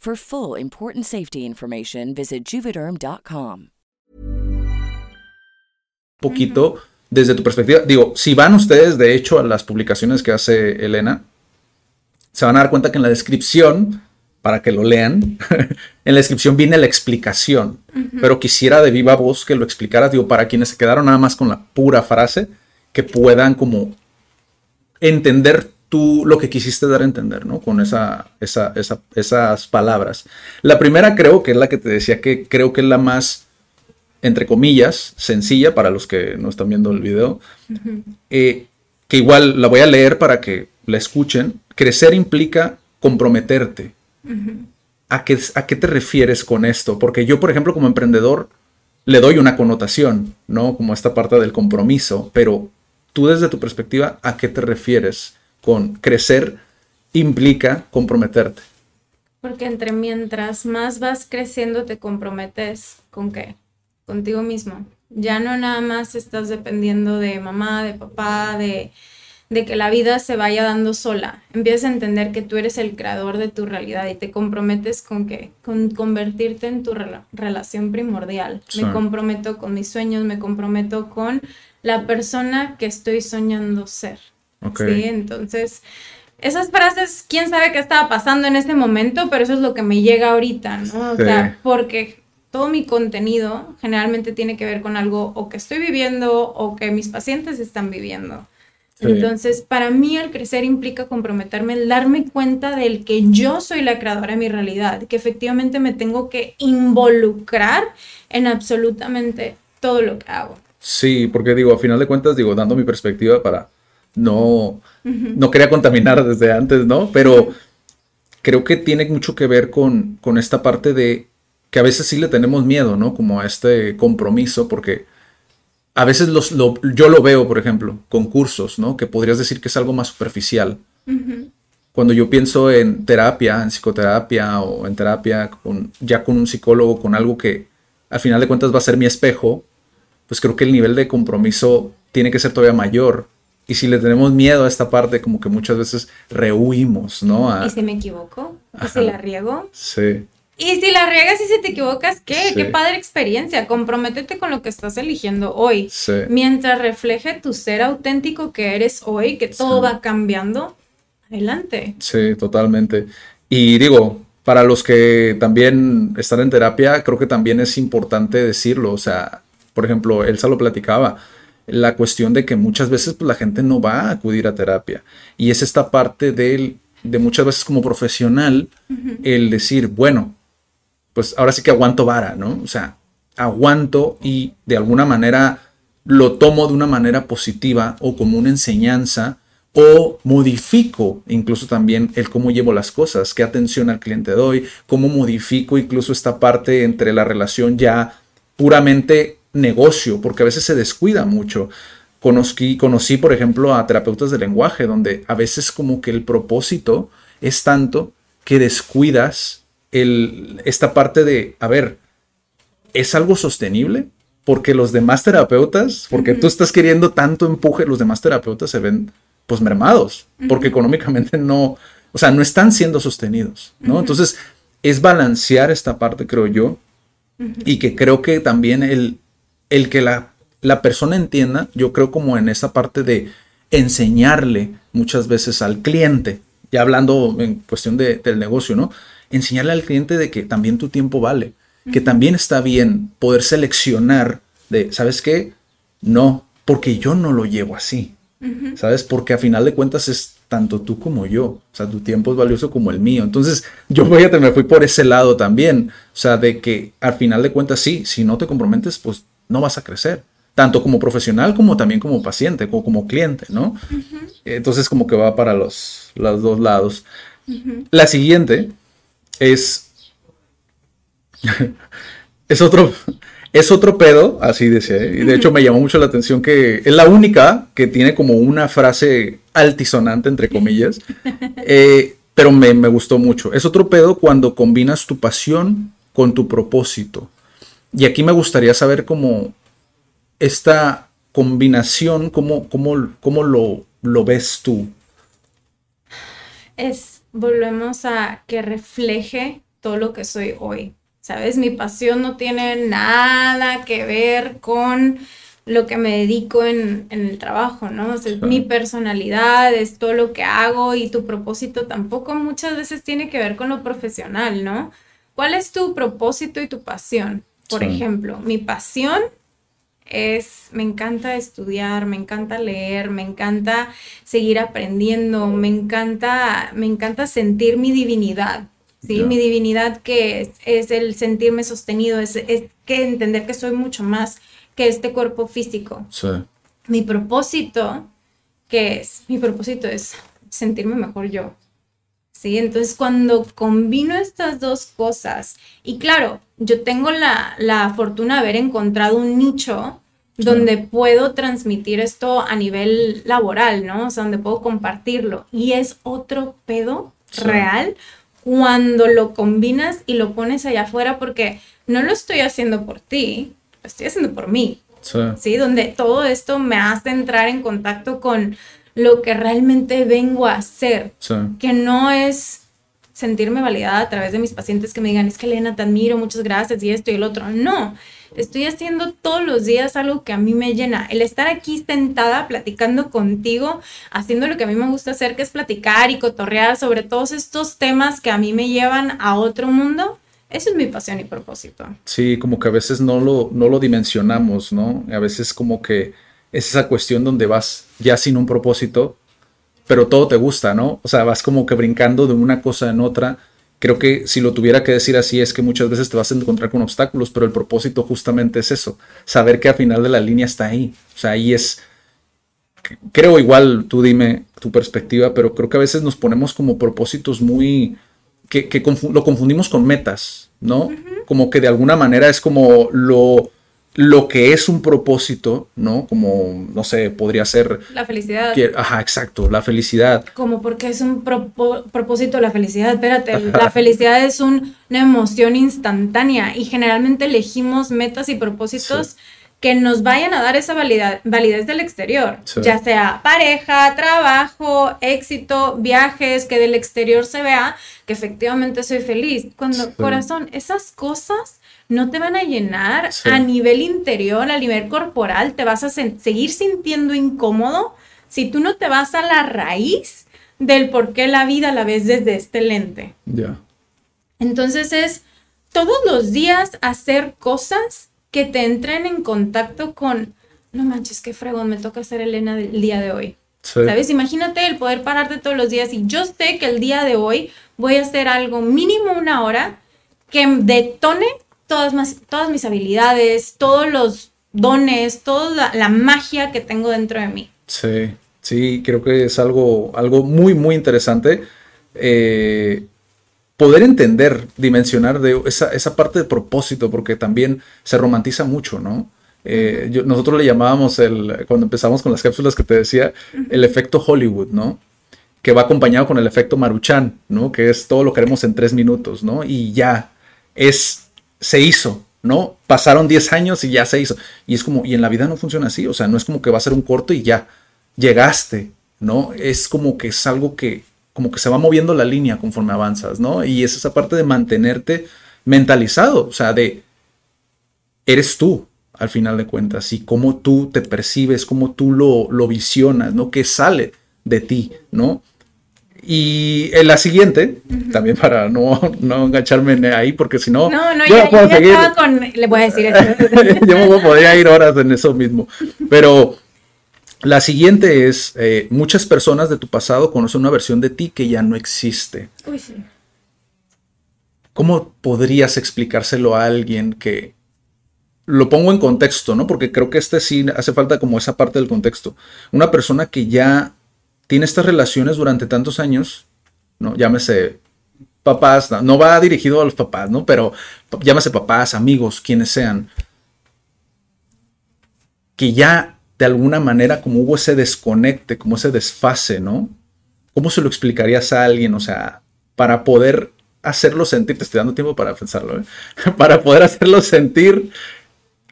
Speaker 5: For full important safety information, visit juvederm.com.
Speaker 2: Poquito desde tu perspectiva. Digo, si van ustedes, de hecho, a las publicaciones que hace Elena, se van a dar cuenta que en la descripción, para que lo lean, en la descripción viene la explicación. Pero quisiera de viva voz que lo explicaras, digo, para quienes se quedaron nada más con la pura frase, que puedan como entender tú lo que quisiste dar a entender, ¿no? Con esa, esa, esas palabras. La primera creo que es la que te decía que creo que es la más, entre comillas, sencilla para los que no están viendo el video, eh, que igual la voy a leer para que la escuchen. Crecer implica comprometerte. ¿A, qué, ¿A qué te refieres con esto? Porque yo, por ejemplo, como emprendedor, le doy una connotación, ¿no? Como esta parte del compromiso, pero tú desde tu perspectiva, ¿a qué te refieres? Con crecer implica comprometerte.
Speaker 3: Porque entre mientras más vas creciendo te comprometes con qué? Contigo mismo. Ya no nada más estás dependiendo de mamá, de papá, de, de que la vida se vaya dando sola. Empiezas a entender que tú eres el creador de tu realidad y te comprometes con qué? Con convertirte en tu relación primordial. Me comprometo con mis sueños, me comprometo con la persona que estoy soñando ser. Sí, entonces, esas frases, quién sabe qué estaba pasando en ese momento, pero eso es lo que me llega ahorita, ¿no? O sea, porque todo mi contenido generalmente tiene que ver con algo o que estoy viviendo o que mis pacientes están viviendo. Entonces, para mí el crecer implica comprometerme, el darme cuenta del que yo soy la creadora de mi realidad, que efectivamente me tengo que involucrar en absolutamente todo lo que hago.
Speaker 2: Sí, porque digo, a final de cuentas, digo, dando mi perspectiva para no, no quería contaminar desde antes, ¿no? Pero creo que tiene mucho que ver con, con esta parte de que a veces sí le tenemos miedo, ¿no? Como a este compromiso, porque a veces los, yo lo veo, por ejemplo, con cursos, ¿no? Que podrías decir que es algo más superficial. Cuando yo pienso en terapia, en psicoterapia o en terapia con, ya con un psicólogo, con algo que al final de cuentas va a ser mi espejo, pues creo que el nivel de compromiso tiene que ser todavía mayor y si le tenemos miedo a esta parte, como que muchas veces rehuimos, ¿no?
Speaker 3: ¿Y si me equivoco? ¿Y si la riego?
Speaker 2: Sí.
Speaker 3: Y si la riegas y si te equivocas, ¿qué? Qué padre experiencia. Comprométete con lo que estás eligiendo hoy. Sí. Mientras refleje tu ser auténtico que eres hoy, que todo va cambiando, adelante.
Speaker 2: Sí, totalmente. Y digo, para los que también están en terapia, creo que también es importante decirlo. O sea, por ejemplo, Elsa lo platicaba la cuestión de que muchas veces pues, la gente no va a acudir a terapia. Y es esta parte de, de muchas veces como profesional el decir, bueno, pues ahora sí que aguanto vara, ¿no? O sea, aguanto y de alguna manera lo tomo de una manera positiva o como una enseñanza o modifico incluso también el cómo llevo las cosas, qué atención al cliente doy, cómo modifico incluso esta parte entre la relación ya puramente negocio, porque a veces se descuida mucho. Conocí, conocí, por ejemplo, a terapeutas de lenguaje, donde a veces como que el propósito es tanto que descuidas el, esta parte de, a ver, ¿es algo sostenible? Porque los demás terapeutas, porque tú estás queriendo tanto empuje, los demás terapeutas se ven pues mermados, porque económicamente no, o sea, no están siendo sostenidos, ¿no? Entonces, es balancear esta parte, creo yo, y que creo que también el, el que la, la persona entienda, yo creo como en esa parte de enseñarle muchas veces al cliente, ya hablando en cuestión de, del negocio, ¿no? enseñarle al cliente de que también tu tiempo vale, que también está bien poder seleccionar de, ¿sabes qué? No, porque yo no lo llevo así, ¿sabes? Porque a final de cuentas es tanto tú como yo, o sea, tu tiempo es valioso como el mío. Entonces, yo fíjate, me fui por ese lado también, o sea, de que al final de cuentas sí, si no te comprometes, pues no vas a crecer tanto como profesional como también como paciente o como cliente, ¿no? Entonces como que va para los, los dos lados. La siguiente es... es otro... Es otro pedo, así decía, y de hecho me llamó mucho la atención que es la única que tiene como una frase altisonante, entre comillas, eh, pero me, me gustó mucho. Es otro pedo cuando combinas tu pasión con tu propósito. Y aquí me gustaría saber cómo esta combinación, ¿cómo, cómo, cómo lo, lo ves tú?
Speaker 3: Es, volvemos a que refleje todo lo que soy hoy. ¿Sabes? Mi pasión no tiene nada que ver con lo que me dedico en, el trabajo, ¿no? O sea, mi personalidad, es todo lo que hago y tu propósito tampoco muchas veces tiene que ver con lo profesional, ¿no? ¿Cuál es tu propósito y tu pasión? Por ejemplo, mi pasión es, me encanta estudiar, me encanta leer, me encanta seguir aprendiendo, me encanta, me encanta sentir mi divinidad, ¿sí? Mi divinidad que es, el sentirme sostenido, es, que entender que soy mucho más que este cuerpo físico. Mi propósito, que es? Mi propósito es sentirme mejor yo. ¿Sí? Entonces, cuando combino estas dos cosas, y claro, yo tengo la, la fortuna de haber encontrado un nicho donde puedo transmitir esto a nivel laboral, ¿no? O sea, donde puedo compartirlo. Y es otro pedo real cuando lo combinas y lo pones allá afuera porque no lo estoy haciendo por ti, lo estoy haciendo por mí. Sí. ¿sí? Donde todo esto me hace entrar en contacto con lo que realmente vengo a hacer, que no es sentirme validada a través de mis pacientes que me digan, es que Elena, te admiro, muchas gracias y esto y el otro. No, estoy haciendo todos los días algo que a mí me llena. El estar aquí sentada platicando contigo, haciendo lo que a mí me gusta hacer, que es platicar y cotorrear sobre todos estos temas que a mí me llevan a otro mundo. Eso es mi pasión y propósito.
Speaker 2: Sí, como que a veces no lo, no lo dimensionamos, ¿no? A veces como que es esa cuestión donde vas ya sin un propósito pero todo te gusta, ¿no? O sea, vas como que brincando de una cosa en otra. Creo que si lo tuviera que decir así es que muchas veces te vas a encontrar con obstáculos, pero el propósito justamente es eso, saber que al final de la línea está ahí. O sea, ahí es, creo igual, tú dime tu perspectiva, pero creo que a veces nos ponemos como propósitos muy, que, lo confundimos con metas, ¿no? Como que de alguna manera es como lo lo que es un propósito, ¿no? Como, no sé, podría ser...
Speaker 3: La felicidad.
Speaker 2: ajá, exacto, la felicidad.
Speaker 3: Como porque es un propósito la felicidad, espérate, la felicidad es una emoción instantánea y generalmente elegimos metas y propósitos que nos vayan a dar esa validez del exterior, ya sea pareja, trabajo, éxito, viajes, que del exterior se vea que efectivamente soy feliz. Cuando, corazón, esas cosas no te van a llenar a nivel interior, a nivel corporal, te vas a seguir sintiendo incómodo si tú no te vas a la raíz del por qué la vida la ves desde este lente. Ya. Entonces es todos los días hacer cosas que te entren en contacto con, no manches, qué fregón, me toca ser Elena del día de hoy. ¿Sabes? Imagínate el poder pararte todos los días y yo sé que el día de hoy voy a hacer algo mínimo una hora que detone todas, todas mis habilidades, todos los dones, toda la, magia que tengo dentro de mí.
Speaker 2: Sí, sí, creo que es algo, algo muy, muy interesante. Eh, poder entender, dimensionar de esa, parte de propósito, porque también se romantiza mucho, ¿no? Eh, nosotros le llamábamos el, cuando empezamos con las cápsulas que te decía, el efecto Hollywood, ¿no? Que va acompañado con el efecto Maruchan, ¿no? Que es todo lo que haremos en tres minutos, ¿no? Y ya, es se hizo, ¿no? Pasaron 10 años y ya se hizo. Y es como, y en la vida no funciona así, o sea, no es como que va a ser un corto y ya, llegaste, ¿no? Es como que es algo que, como que se va moviendo la línea conforme avanzas, ¿no? Y es esa parte de mantenerte mentalizado, o sea, de, eres tú, al final de cuentas, y cómo tú te percibes, cómo tú lo, lo visionas, ¿no? Que sale de ti, ¿no? Y en la siguiente, también para no, no engancharme ahí, porque si no.
Speaker 3: No, no, yo ya, ya estaba con. Le voy a decir
Speaker 2: eso. yo podría ir horas en eso mismo. Pero la siguiente es: eh, muchas personas de tu pasado conocen una versión de ti que ya no existe.
Speaker 3: Uy, sí.
Speaker 2: ¿Cómo podrías explicárselo a alguien que. Lo pongo en contexto, ¿no? Porque creo que este sí hace falta como esa parte del contexto. Una persona que ya tiene estas relaciones durante tantos años, ¿no? Llámese papás, no, va dirigido a los papás, ¿no? Pero llámese papás, amigos, quienes sean, que ya de alguna manera como hubo ese desconecte, como ese desfase, ¿no? ¿Cómo se lo explicarías a alguien? O sea, para poder hacerlo sentir, te estoy dando tiempo para pensarlo, ¿eh? para poder hacerlo sentir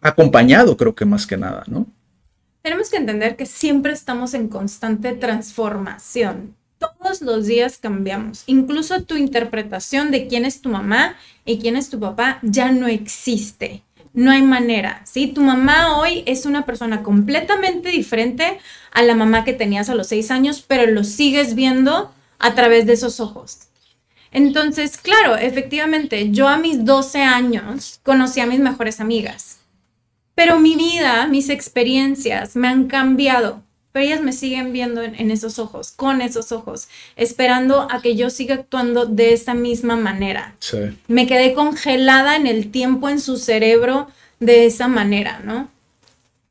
Speaker 2: acompañado, creo que más que nada, ¿no?
Speaker 3: Tenemos que entender que siempre estamos en constante transformación. Todos los días cambiamos. Incluso tu interpretación de quién es tu mamá y quién es tu papá ya no existe. No hay manera, ¿sí? Tu mamá hoy es una persona completamente diferente a la mamá que tenías a los seis años, pero lo sigues viendo a través de esos ojos. Entonces, claro, efectivamente, yo a mis 12 años conocí a mis mejores amigas pero mi vida, mis experiencias me han cambiado, pero ellas me siguen viendo en, esos ojos, con esos ojos, esperando a que yo siga actuando de esa misma manera. Me quedé congelada en el tiempo, en su cerebro, de esa manera, ¿no?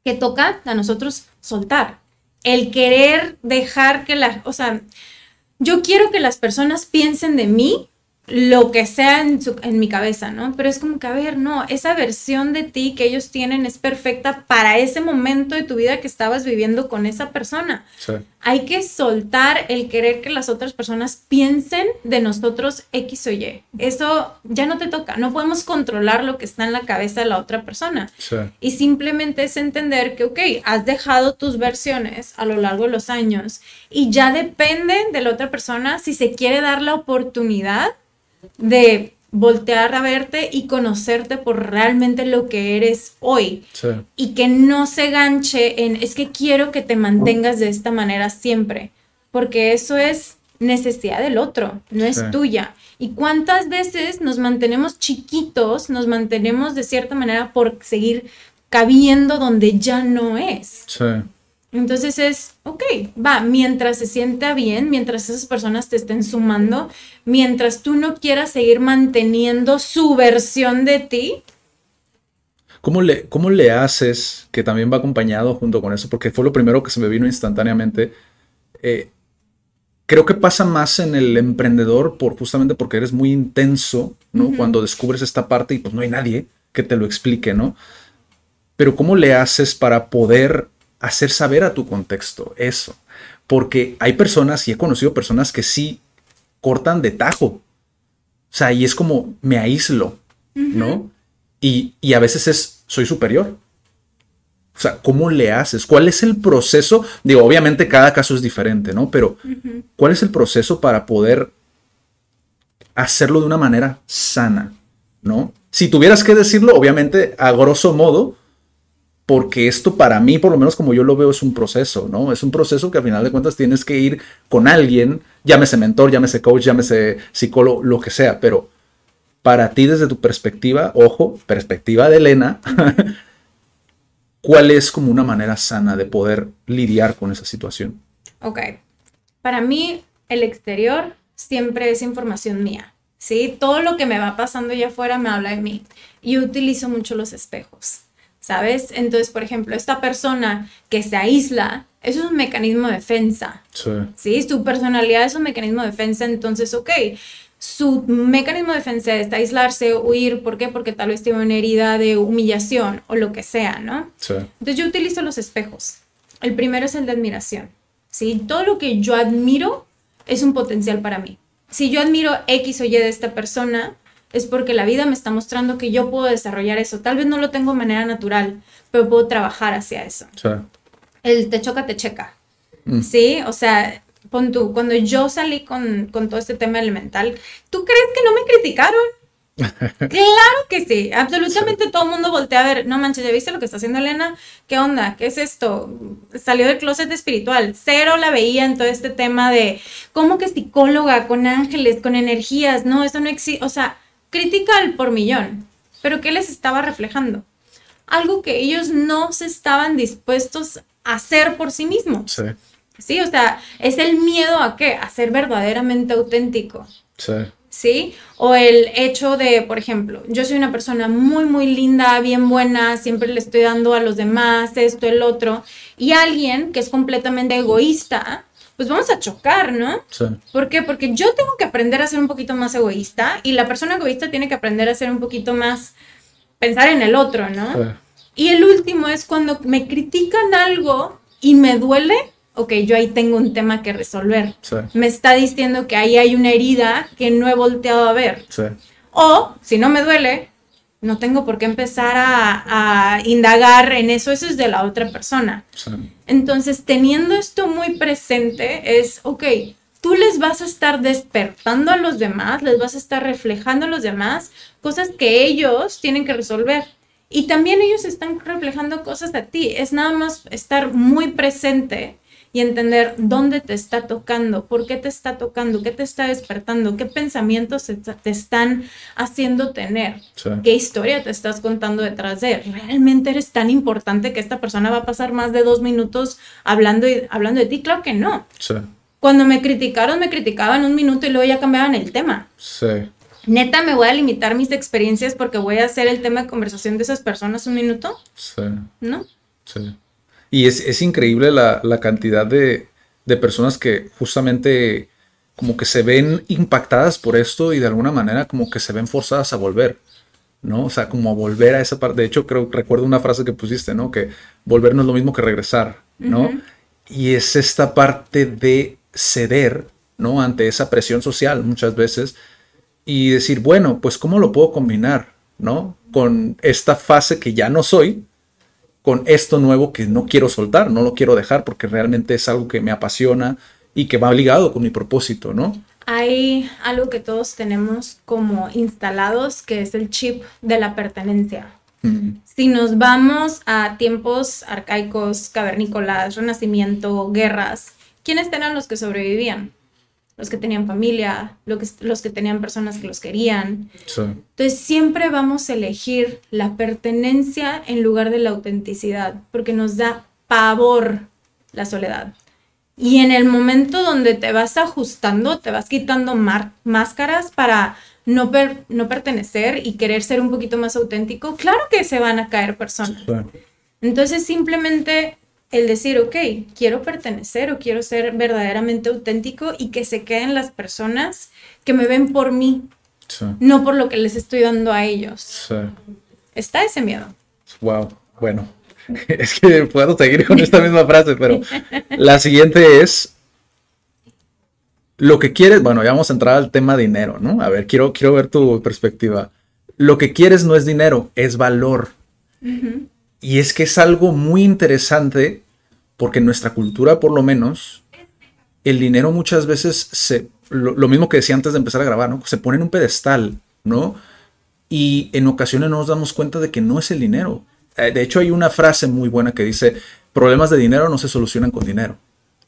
Speaker 3: Que toca a nosotros soltar. El querer dejar que las, o sea, yo quiero que las personas piensen de mí lo que sea en, en, mi cabeza, ¿no? Pero es como que, a ver, no, esa versión de ti que ellos tienen es perfecta para ese momento de tu vida que estabas viviendo con esa persona. Hay que soltar el querer que las otras personas piensen de nosotros X o Y. Eso ya no te toca, no podemos controlar lo que está en la cabeza de la otra persona. Y simplemente es entender que, ok, has dejado tus versiones a lo largo de los años y ya depende de la otra persona si se quiere dar la oportunidad de voltear a verte y conocerte por realmente lo que eres hoy. Y que no se ganche en, es que quiero que te mantengas de esta manera siempre, porque eso es necesidad del otro, no es tuya. ¿Y cuántas veces nos mantenemos chiquitos, nos mantenemos de cierta manera por seguir cabiendo donde ya no es? Entonces es, ok, va, mientras se sienta bien, mientras esas personas te estén sumando, mientras tú no quieras seguir manteniendo su versión de ti.
Speaker 2: ¿Cómo le, ¿Cómo le haces, que también va acompañado junto con eso? Porque fue lo primero que se me vino instantáneamente. Eh, creo que pasa más en el emprendedor por justamente porque eres muy intenso, ¿no? Cuando descubres esta parte y pues no hay nadie que te lo explique, ¿no? Pero ¿cómo le haces para poder hacer saber a tu contexto eso. Porque hay personas, y he conocido personas que sí cortan de tajo. O sea, y es como me aíslo, ¿no? Y, a veces es, soy superior. O sea, ¿cómo le haces? ¿Cuál es el proceso? Digo, obviamente cada caso es diferente, ¿no? Pero, ¿cuál es el proceso para poder hacerlo de una manera sana, ¿no? Si tuvieras que decirlo, obviamente, a grosso modo, porque esto para mí, por lo menos como yo lo veo, es un proceso, ¿no? Es un proceso que al final de cuentas tienes que ir con alguien, llámese mentor, llámese coach, llámese psicólogo, lo que sea, pero para ti desde tu perspectiva, ojo, perspectiva de Elena, ¿cuál es como una manera sana de poder lidiar con esa situación?
Speaker 3: Ok, para mí el exterior siempre es información mía, ¿sí? Todo lo que me va pasando allá afuera me habla de mí. Yo utilizo mucho los espejos. ¿Sabes? Entonces, por ejemplo, esta persona que se aísla, eso es un mecanismo de defensa. Sí. Su personalidad es un mecanismo de defensa, entonces, ok, su mecanismo de defensa es aislarse, huir, ¿por qué? Porque tal vez tiene una herida de humillación o lo que sea, ¿no? Sí. Entonces yo utilizo los espejos. El primero es el de admiración, ¿sí? Todo lo que yo admiro es un potencial para mí. Si yo admiro X o Y de esta persona, es porque la vida me está mostrando que yo puedo desarrollar eso. Tal vez no lo tengo de manera natural, pero puedo trabajar hacia eso. El te choca, te checa. Mm. Sí, o sea, pon tú, cuando yo salí con, todo este tema elemental, ¿tú crees que no me criticaron? claro que sí, absolutamente todo el mundo voltea a ver, no manches, ¿ya viste lo que está haciendo Elena? ¿Qué onda? ¿Qué es esto? Salió del closet espiritual, cero la veía en todo este tema de cómo que psicóloga con ángeles, con energías, no, eso no existe, o sea, crítica al por millón, pero ¿qué les estaba reflejando? Algo que ellos no se estaban dispuestos a hacer por sí mismos. Sí. Sí, o sea, es el miedo a qué? A ser verdaderamente auténtico. Sí. ¿sí? O el hecho de, por ejemplo, yo soy una persona muy, muy linda, bien buena, siempre le estoy dando a los demás esto, el otro, y alguien que es completamente egoísta, pues vamos a chocar, ¿no? Sí. ¿Por qué? Porque yo tengo que aprender a ser un poquito más egoísta y la persona egoísta tiene que aprender a ser un poquito más, pensar en el otro, ¿no? Sí. Y el último es cuando me critican algo y me duele, ok, yo ahí tengo un tema que resolver. Me está diciendo que ahí hay una herida que no he volteado a ver. O, si no me duele, no tengo por qué empezar a, indagar en eso, eso es de la otra persona. Entonces, teniendo esto muy presente, es, ok, tú les vas a estar despertando a los demás, les vas a estar reflejando a los demás cosas que ellos tienen que resolver. Y también ellos están reflejando cosas a ti. Es nada más estar muy presente y entender dónde te está tocando, por qué te está tocando, qué te está despertando, qué pensamientos te están haciendo tener, qué historia te estás contando detrás de. ¿Realmente eres tan importante que esta persona va a pasar más de dos minutos hablando, y, hablando de ti? Claro que no. Cuando me criticaron, me criticaban un minuto y luego ya cambiaban el tema. Sí. Neta, me voy a limitar mis experiencias porque voy a hacer el tema de conversación de esas personas un minuto. Sí. ¿No?
Speaker 2: Sí. Y es, increíble la, cantidad de, personas que justamente como que se ven impactadas por esto y de alguna manera como que se ven forzadas a volver, ¿no? O sea, como a volver a esa parte. De hecho, creo recuerdo una frase que pusiste, ¿no? Que volver no es lo mismo que regresar, ¿no? Y es esta parte de ceder, ¿no? Ante esa presión social muchas veces y decir, bueno, pues ¿cómo lo puedo combinar, ¿no? Con esta fase que ya no soy, con esto nuevo que no quiero soltar, no lo quiero dejar porque realmente es algo que me apasiona y que va ligado con mi propósito, ¿no?
Speaker 3: Hay algo que todos tenemos como instalados que es el chip de la pertenencia. Si nos vamos a tiempos arcaicos, cavernícolas, renacimiento, guerras, ¿quiénes eran los que sobrevivían? Los que tenían familia, los que tenían personas que los querían. Entonces siempre vamos a elegir la pertenencia en lugar de la autenticidad, porque nos da pavor la soledad. Y en el momento donde te vas ajustando, te vas quitando máscaras para no, no pertenecer y querer ser un poquito más auténtico, claro que se van a caer personas. Entonces simplemente el decir, ok, quiero pertenecer o quiero ser verdaderamente auténtico y que se queden las personas que me ven por mí, no por lo que les estoy dando a ellos. Está ese miedo.
Speaker 2: Wow, bueno, es que puedo seguir con esta misma frase, pero la siguiente es, lo que quieres, bueno, ya vamos a entrar al tema dinero, ¿no? A ver, quiero, quiero ver tu perspectiva. Lo que quieres no es dinero, es valor. Y es que es algo muy interesante porque en nuestra cultura, por lo menos, el dinero muchas veces se, lo, mismo que decía antes de empezar a grabar, ¿no? Se pone en un pedestal, ¿no? Y en ocasiones no nos damos cuenta de que no es el dinero. Eh, de hecho, hay una frase muy buena que dice, problemas de dinero no se solucionan con dinero,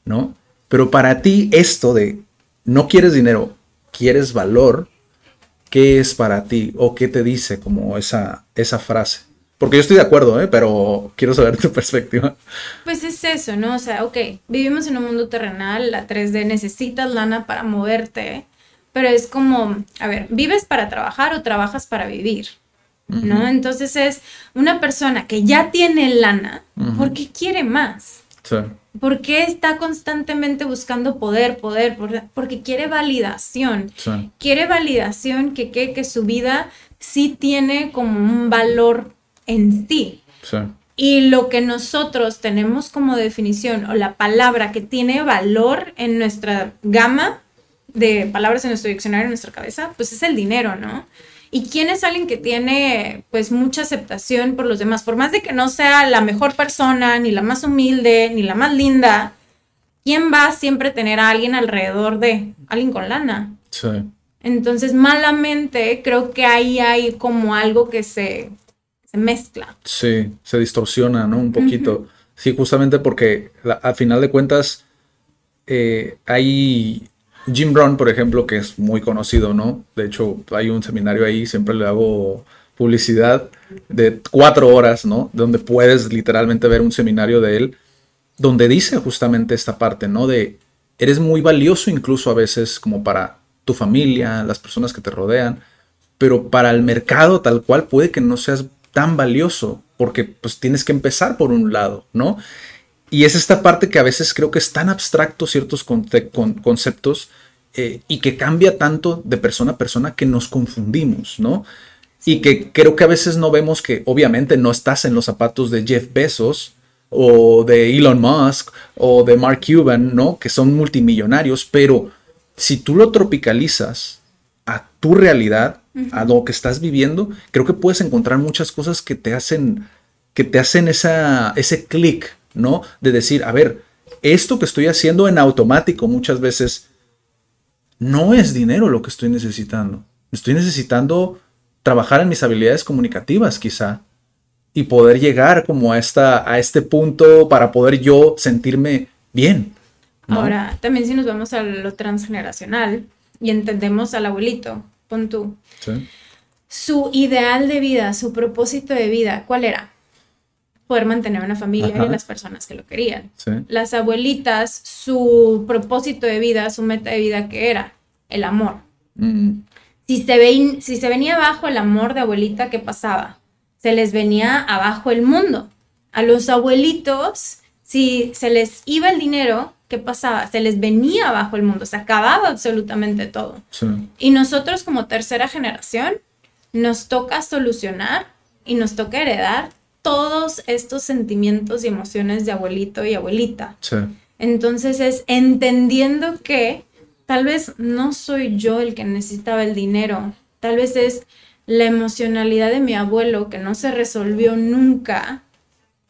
Speaker 2: ¿no? Pero para ti esto de no quieres dinero, quieres valor, ¿qué es para ti? ¿O qué te dice como esa, esa frase? Porque yo estoy de acuerdo, ¿eh? pero quiero saber tu perspectiva.
Speaker 3: Pues es eso, ¿no? O sea, ok, vivimos en un mundo terrenal, la 3D necesitas lana para moverte, pero es como, a ver, ¿vives para trabajar o trabajas para vivir? ¿No? Entonces es una persona que ya tiene lana, ¿por qué quiere más? Sí. ¿Por qué está constantemente buscando poder, poder? Porque quiere validación. Sí. Quiere validación que, que, que su vida sí tiene como un valor en sí. Y lo que nosotros tenemos como definición o la palabra que tiene valor en nuestra gama de palabras en nuestro diccionario, en nuestra cabeza, pues es el dinero, ¿no? ¿Y quién es alguien que tiene pues mucha aceptación por los demás? Por más de que no sea la mejor persona, ni la más humilde, ni la más linda, ¿quién va a siempre tener a alguien alrededor de alguien con lana? Sí. Entonces, malamente, creo que ahí hay como algo que se, se mezcla.
Speaker 2: Sí, se distorsiona, ¿no? Un poquito. Sí, justamente porque al final de cuentas eh, hay Jim Brown, por ejemplo, que es muy conocido, ¿no? De hecho, hay un seminario ahí, siempre le hago publicidad de cuatro horas, ¿no? Donde puedes literalmente ver un seminario de él, donde dice justamente esta parte, ¿no? De eres muy valioso incluso a veces como para tu familia, las personas que te rodean, pero para el mercado tal cual puede que no seas tan valioso, porque pues tienes que empezar por un lado, ¿no? Y es esta parte que a veces creo que es tan abstracto ciertos conceptos eh, y que cambia tanto de persona a persona que nos confundimos, ¿no? Y que creo que a veces no vemos que obviamente no estás en los zapatos de Jeff Bezos o de Elon Musk o de Mark Cuban, ¿no? Que son multimillonarios, pero si tú lo tropicalizas a tu realidad, a lo que estás viviendo, creo que puedes encontrar muchas cosas que te hacen, que te hacen esa, ese clic, ¿no? De decir, a ver, esto que estoy haciendo en automático muchas veces no es dinero lo que estoy necesitando. Estoy necesitando trabajar en mis habilidades comunicativas quizá y poder llegar como a, esta, a este punto para poder yo sentirme bien.
Speaker 3: Ahora, también si nos vamos a lo transgeneracional y entendemos al abuelito, pon tú. Su ideal de vida, su propósito de vida, ¿cuál era? Poder mantener una familia y las personas que lo querían. Las abuelitas, su propósito de vida, su meta de vida, ¿qué era? El amor. Mm. Si, se si se venía abajo el amor de abuelita, ¿qué pasaba? Se les venía abajo el mundo. A los abuelitos, si se les iba el dinero, ¿qué pasaba? Se les venía abajo el mundo, se acababa absolutamente todo. Y nosotros como tercera generación nos toca solucionar y nos toca heredar todos estos sentimientos y emociones de abuelito y abuelita. Entonces es entendiendo que tal vez no soy yo el que necesitaba el dinero, tal vez es la emocionalidad de mi abuelo que no se resolvió nunca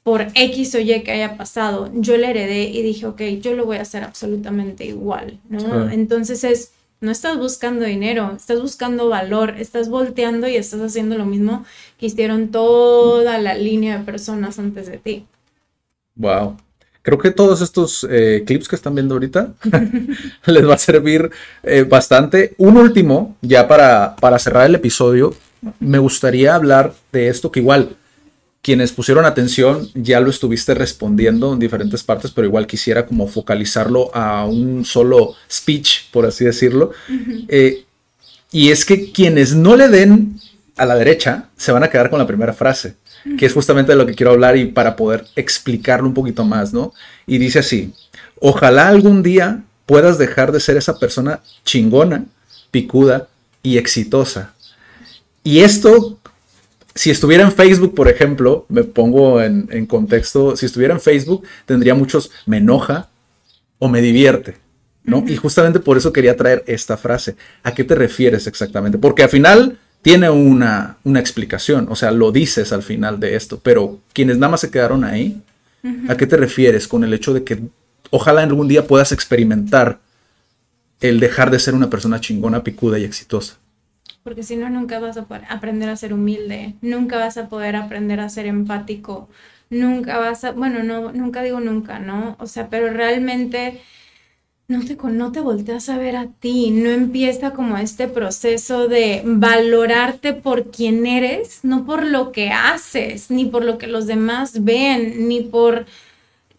Speaker 3: por X o Y que haya pasado, yo le heredé y dije, ok, yo lo voy a hacer absolutamente igual, ¿no? Entonces es, no estás buscando dinero, estás buscando valor, estás volteando y estás haciendo lo mismo que hicieron toda la línea de personas antes de ti.
Speaker 2: Wow. Creo que todos estos eh, clips que están viendo ahorita les va a servir eh, bastante. Un último, ya para, para cerrar el episodio, me gustaría hablar de esto que igual quienes pusieron atención ya lo estuviste respondiendo en diferentes partes, pero igual quisiera como focalizarlo a un solo speech, por así decirlo. Eh, y es que quienes no le den a la derecha se van a quedar con la primera frase, que es justamente de lo que quiero hablar y para poder explicarlo un poquito más, ¿no? Y dice así, ojalá algún día puedas dejar de ser esa persona chingona, picuda y exitosa. Y esto si estuviera en Facebook, por ejemplo, me pongo en, contexto, si estuviera en Facebook, tendría muchos me enoja o me divierte, ¿no? Y justamente por eso quería traer esta frase. ¿A qué te refieres exactamente? Porque al final tiene una, una explicación, o sea, lo dices al final de esto, pero quienes nada más se quedaron ahí, ¿a qué te refieres con el hecho de que ojalá algún día puedas experimentar el dejar de ser una persona chingona, picuda y exitosa?
Speaker 3: Porque si no, nunca vas a poder aprender a ser humilde, nunca vas a poder aprender a ser empático, nunca vas a, bueno, no, nunca digo nunca, ¿no? O sea, pero realmente no te, no te volteas a ver a ti, no empieza como este proceso de valorarte por quién eres, no por lo que haces, ni por lo que los demás ven, ni por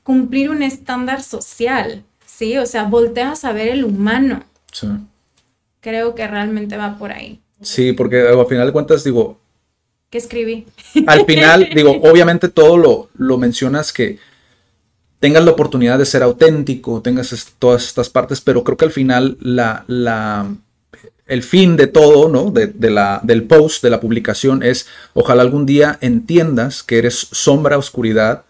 Speaker 3: cumplir un estándar social, ¿sí? O sea, volteas a ver el humano. Sí. Creo que realmente va por ahí.
Speaker 2: Sí, porque al final de cuentas, digo...
Speaker 3: ¿Qué escribí?
Speaker 2: Al final, digo, obviamente todo lo, lo mencionas que tengas la oportunidad de ser auténtico, tengas todas estas partes, pero creo que al final la, la, el fin de todo, ¿no? De, de, la, del post, de la publicación, es ojalá algún día entiendas que eres sombra, oscuridad,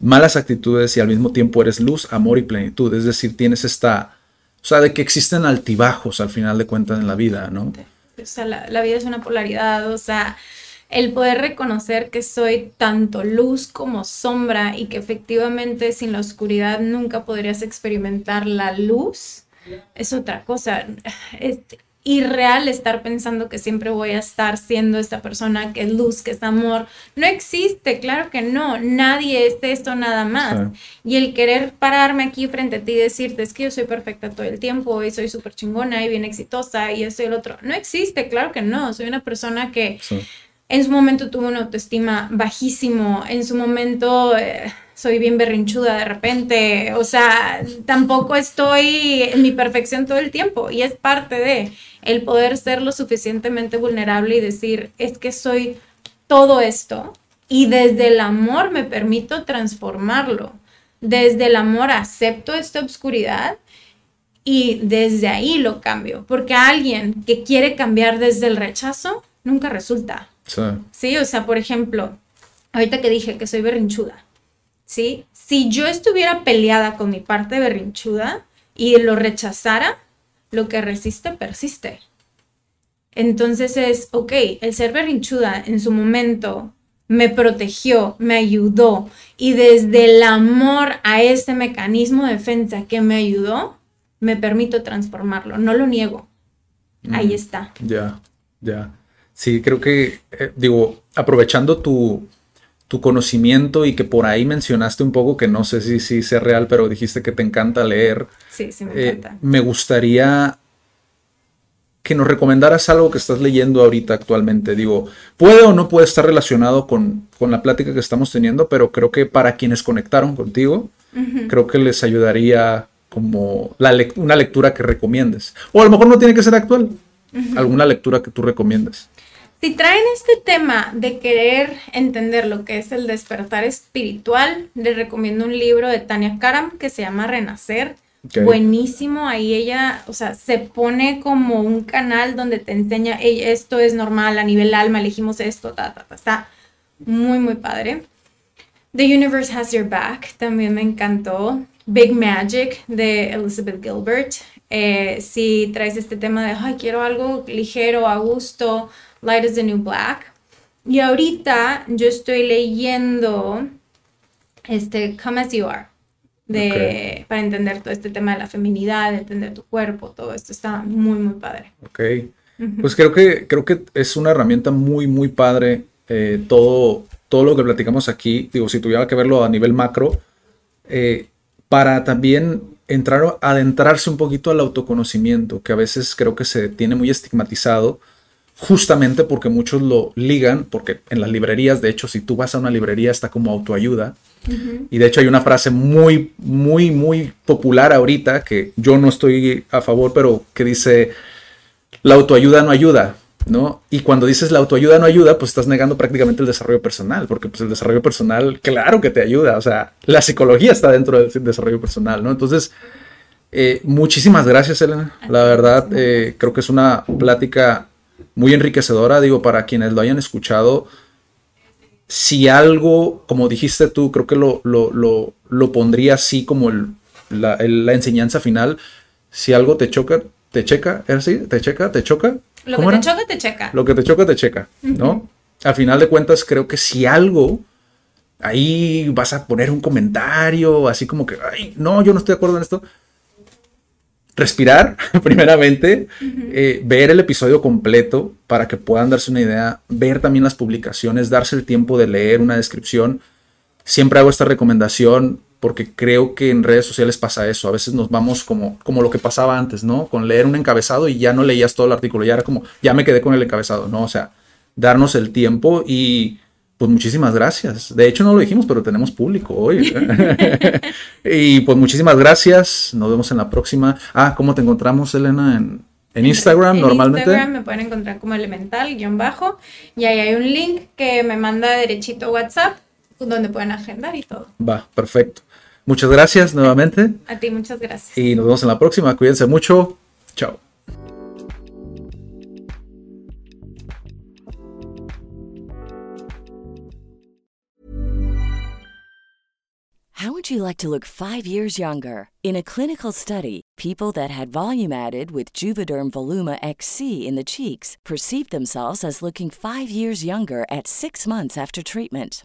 Speaker 2: malas actitudes y al mismo tiempo eres luz, amor y plenitud. Es decir, tienes esta, o sea, de que existen altibajos al final de cuentas en la vida, ¿no?
Speaker 3: O sea, la, vida es una polaridad, o sea, el poder reconocer que soy tanto luz como sombra y que efectivamente sin la oscuridad nunca podrías experimentar la luz, es otra cosa. Irreal estar pensando que siempre voy a estar siendo esta persona que es luz, que es amor. No existe, claro que no. Nadie es esto nada más. Y el querer pararme aquí frente a ti y decirte es que yo soy perfecta todo el tiempo y soy súper chingona y bien exitosa y esto y el otro. No existe, claro que no. Soy una persona que en su momento tuvo una autoestima bajísimo. En su momento... Eh, soy bien berrinchuda de repente, o sea, tampoco estoy en mi perfección todo el tiempo y es parte de el poder ser lo suficientemente vulnerable y decir, es que soy todo esto y desde el amor me permito transformarlo. Desde el amor acepto esta oscuridad y desde ahí lo cambio, porque alguien que quiere cambiar desde el rechazo nunca resulta. Sí. sí, o sea, por ejemplo, ahorita que dije que soy berrinchuda, ¿sí? Si yo estuviera peleada con mi parte berrinchuda y lo rechazara, lo que resiste persiste. Entonces es, ok, el ser berrinchuda en su momento me protegió, me ayudó y desde el amor a ese mecanismo de defensa que me ayudó, me permito transformarlo, no lo niego. Ahí mm, está.
Speaker 2: Ya, ya. Sí, creo que, eh, digo, aprovechando tu, tu conocimiento y que por ahí mencionaste un poco, que no sé si, si sea real, pero dijiste que te encanta leer.
Speaker 3: Sí, sí, me eh, encanta.
Speaker 2: me gustaría que nos recomendaras algo que estás leyendo ahorita actualmente. Digo, puede o no puede estar relacionado con, con la plática que estamos teniendo, pero creo que para quienes conectaron contigo, creo que les ayudaría como la una lectura que recomiendes. O a lo mejor no tiene que ser actual, alguna lectura que tú recomiendes.
Speaker 3: Si traen este tema de querer entender lo que es el despertar espiritual, les recomiendo un libro de Tania Karam que se llama Renacer. Buenísimo, ahí ella, o sea, se pone como un canal donde te enseña, esto es normal a nivel alma, elegimos esto, ta, ta, ta, está muy, muy padre. The Universe Has Your Back, también me encantó. Big Magic de Elizabeth Gilbert. Eh, si traes este tema de, ay, quiero algo ligero, a gusto, Light is the New Black. Y ahorita yo estoy leyendo este Come As You Are. De, para entender todo este tema de la feminidad, entender tu cuerpo, todo esto está muy, muy padre.
Speaker 2: Ok. Pues creo que, creo que es una herramienta muy, muy padre. Eh, todo, todo lo que platicamos aquí, digo, si tuviera que verlo a nivel macro, eh, para también entrar, adentrarse un poquito al autoconocimiento, que a veces creo que se tiene muy estigmatizado justamente porque muchos lo ligan, porque en las librerías, de hecho, si tú vas a una librería está como autoayuda. Y de hecho hay una frase muy, muy, muy popular ahorita que yo no estoy a favor, pero que dice, la autoayuda no ayuda, ¿no? Y cuando dices la autoayuda no ayuda, pues estás negando prácticamente el desarrollo personal, porque pues el desarrollo personal, claro que te ayuda, o sea, la psicología está dentro del desarrollo personal, ¿no? Entonces, eh, muchísimas gracias, Elena. La verdad, eh, creo que es una plática muy enriquecedora, digo, para quienes lo hayan escuchado. Si algo, como dijiste tú, creo que lo, lo, pondría así como la, enseñanza final. Si algo te choca, te checa, ¿es así? ¿Te checa? ¿Te choca?
Speaker 3: Lo que te choca, te checa.
Speaker 2: Lo que te choca, te checa, ¿no? Al final de cuentas, creo que si algo, ahí vas a poner un comentario, así como que, ay, no, yo no estoy de acuerdo en esto respirar, primeramente, eh, ver el episodio completo para que puedan darse una idea, ver también las publicaciones, darse el tiempo de leer una descripción. Siempre hago esta recomendación porque creo que en redes sociales pasa eso. A veces nos vamos como, como lo que pasaba antes, ¿no? Con leer un encabezado y ya no leías todo el artículo, ya era como, ya me quedé con el encabezado, ¿no? O sea, darnos el tiempo y pues muchísimas gracias. De hecho, no lo dijimos, pero tenemos público hoy. y pues muchísimas gracias. Nos vemos en la próxima. Ah, ¿cómo te encontramos, Elena? En, Instagram
Speaker 3: en
Speaker 2: normalmente.
Speaker 3: Instagram me pueden encontrar como elemental-bajo. Y ahí hay un link que me manda derechito WhatsApp donde pueden agendar y todo.
Speaker 2: Va, perfecto. Muchas gracias nuevamente.
Speaker 3: A ti, muchas gracias.
Speaker 2: Y nos vemos en la próxima. Cuídense mucho. Chao.
Speaker 5: How would you like to look five years younger? In a clinical study, people that had volume added with Juvederm Voluma XC in the cheeks perceived themselves as looking five years younger at six months after treatment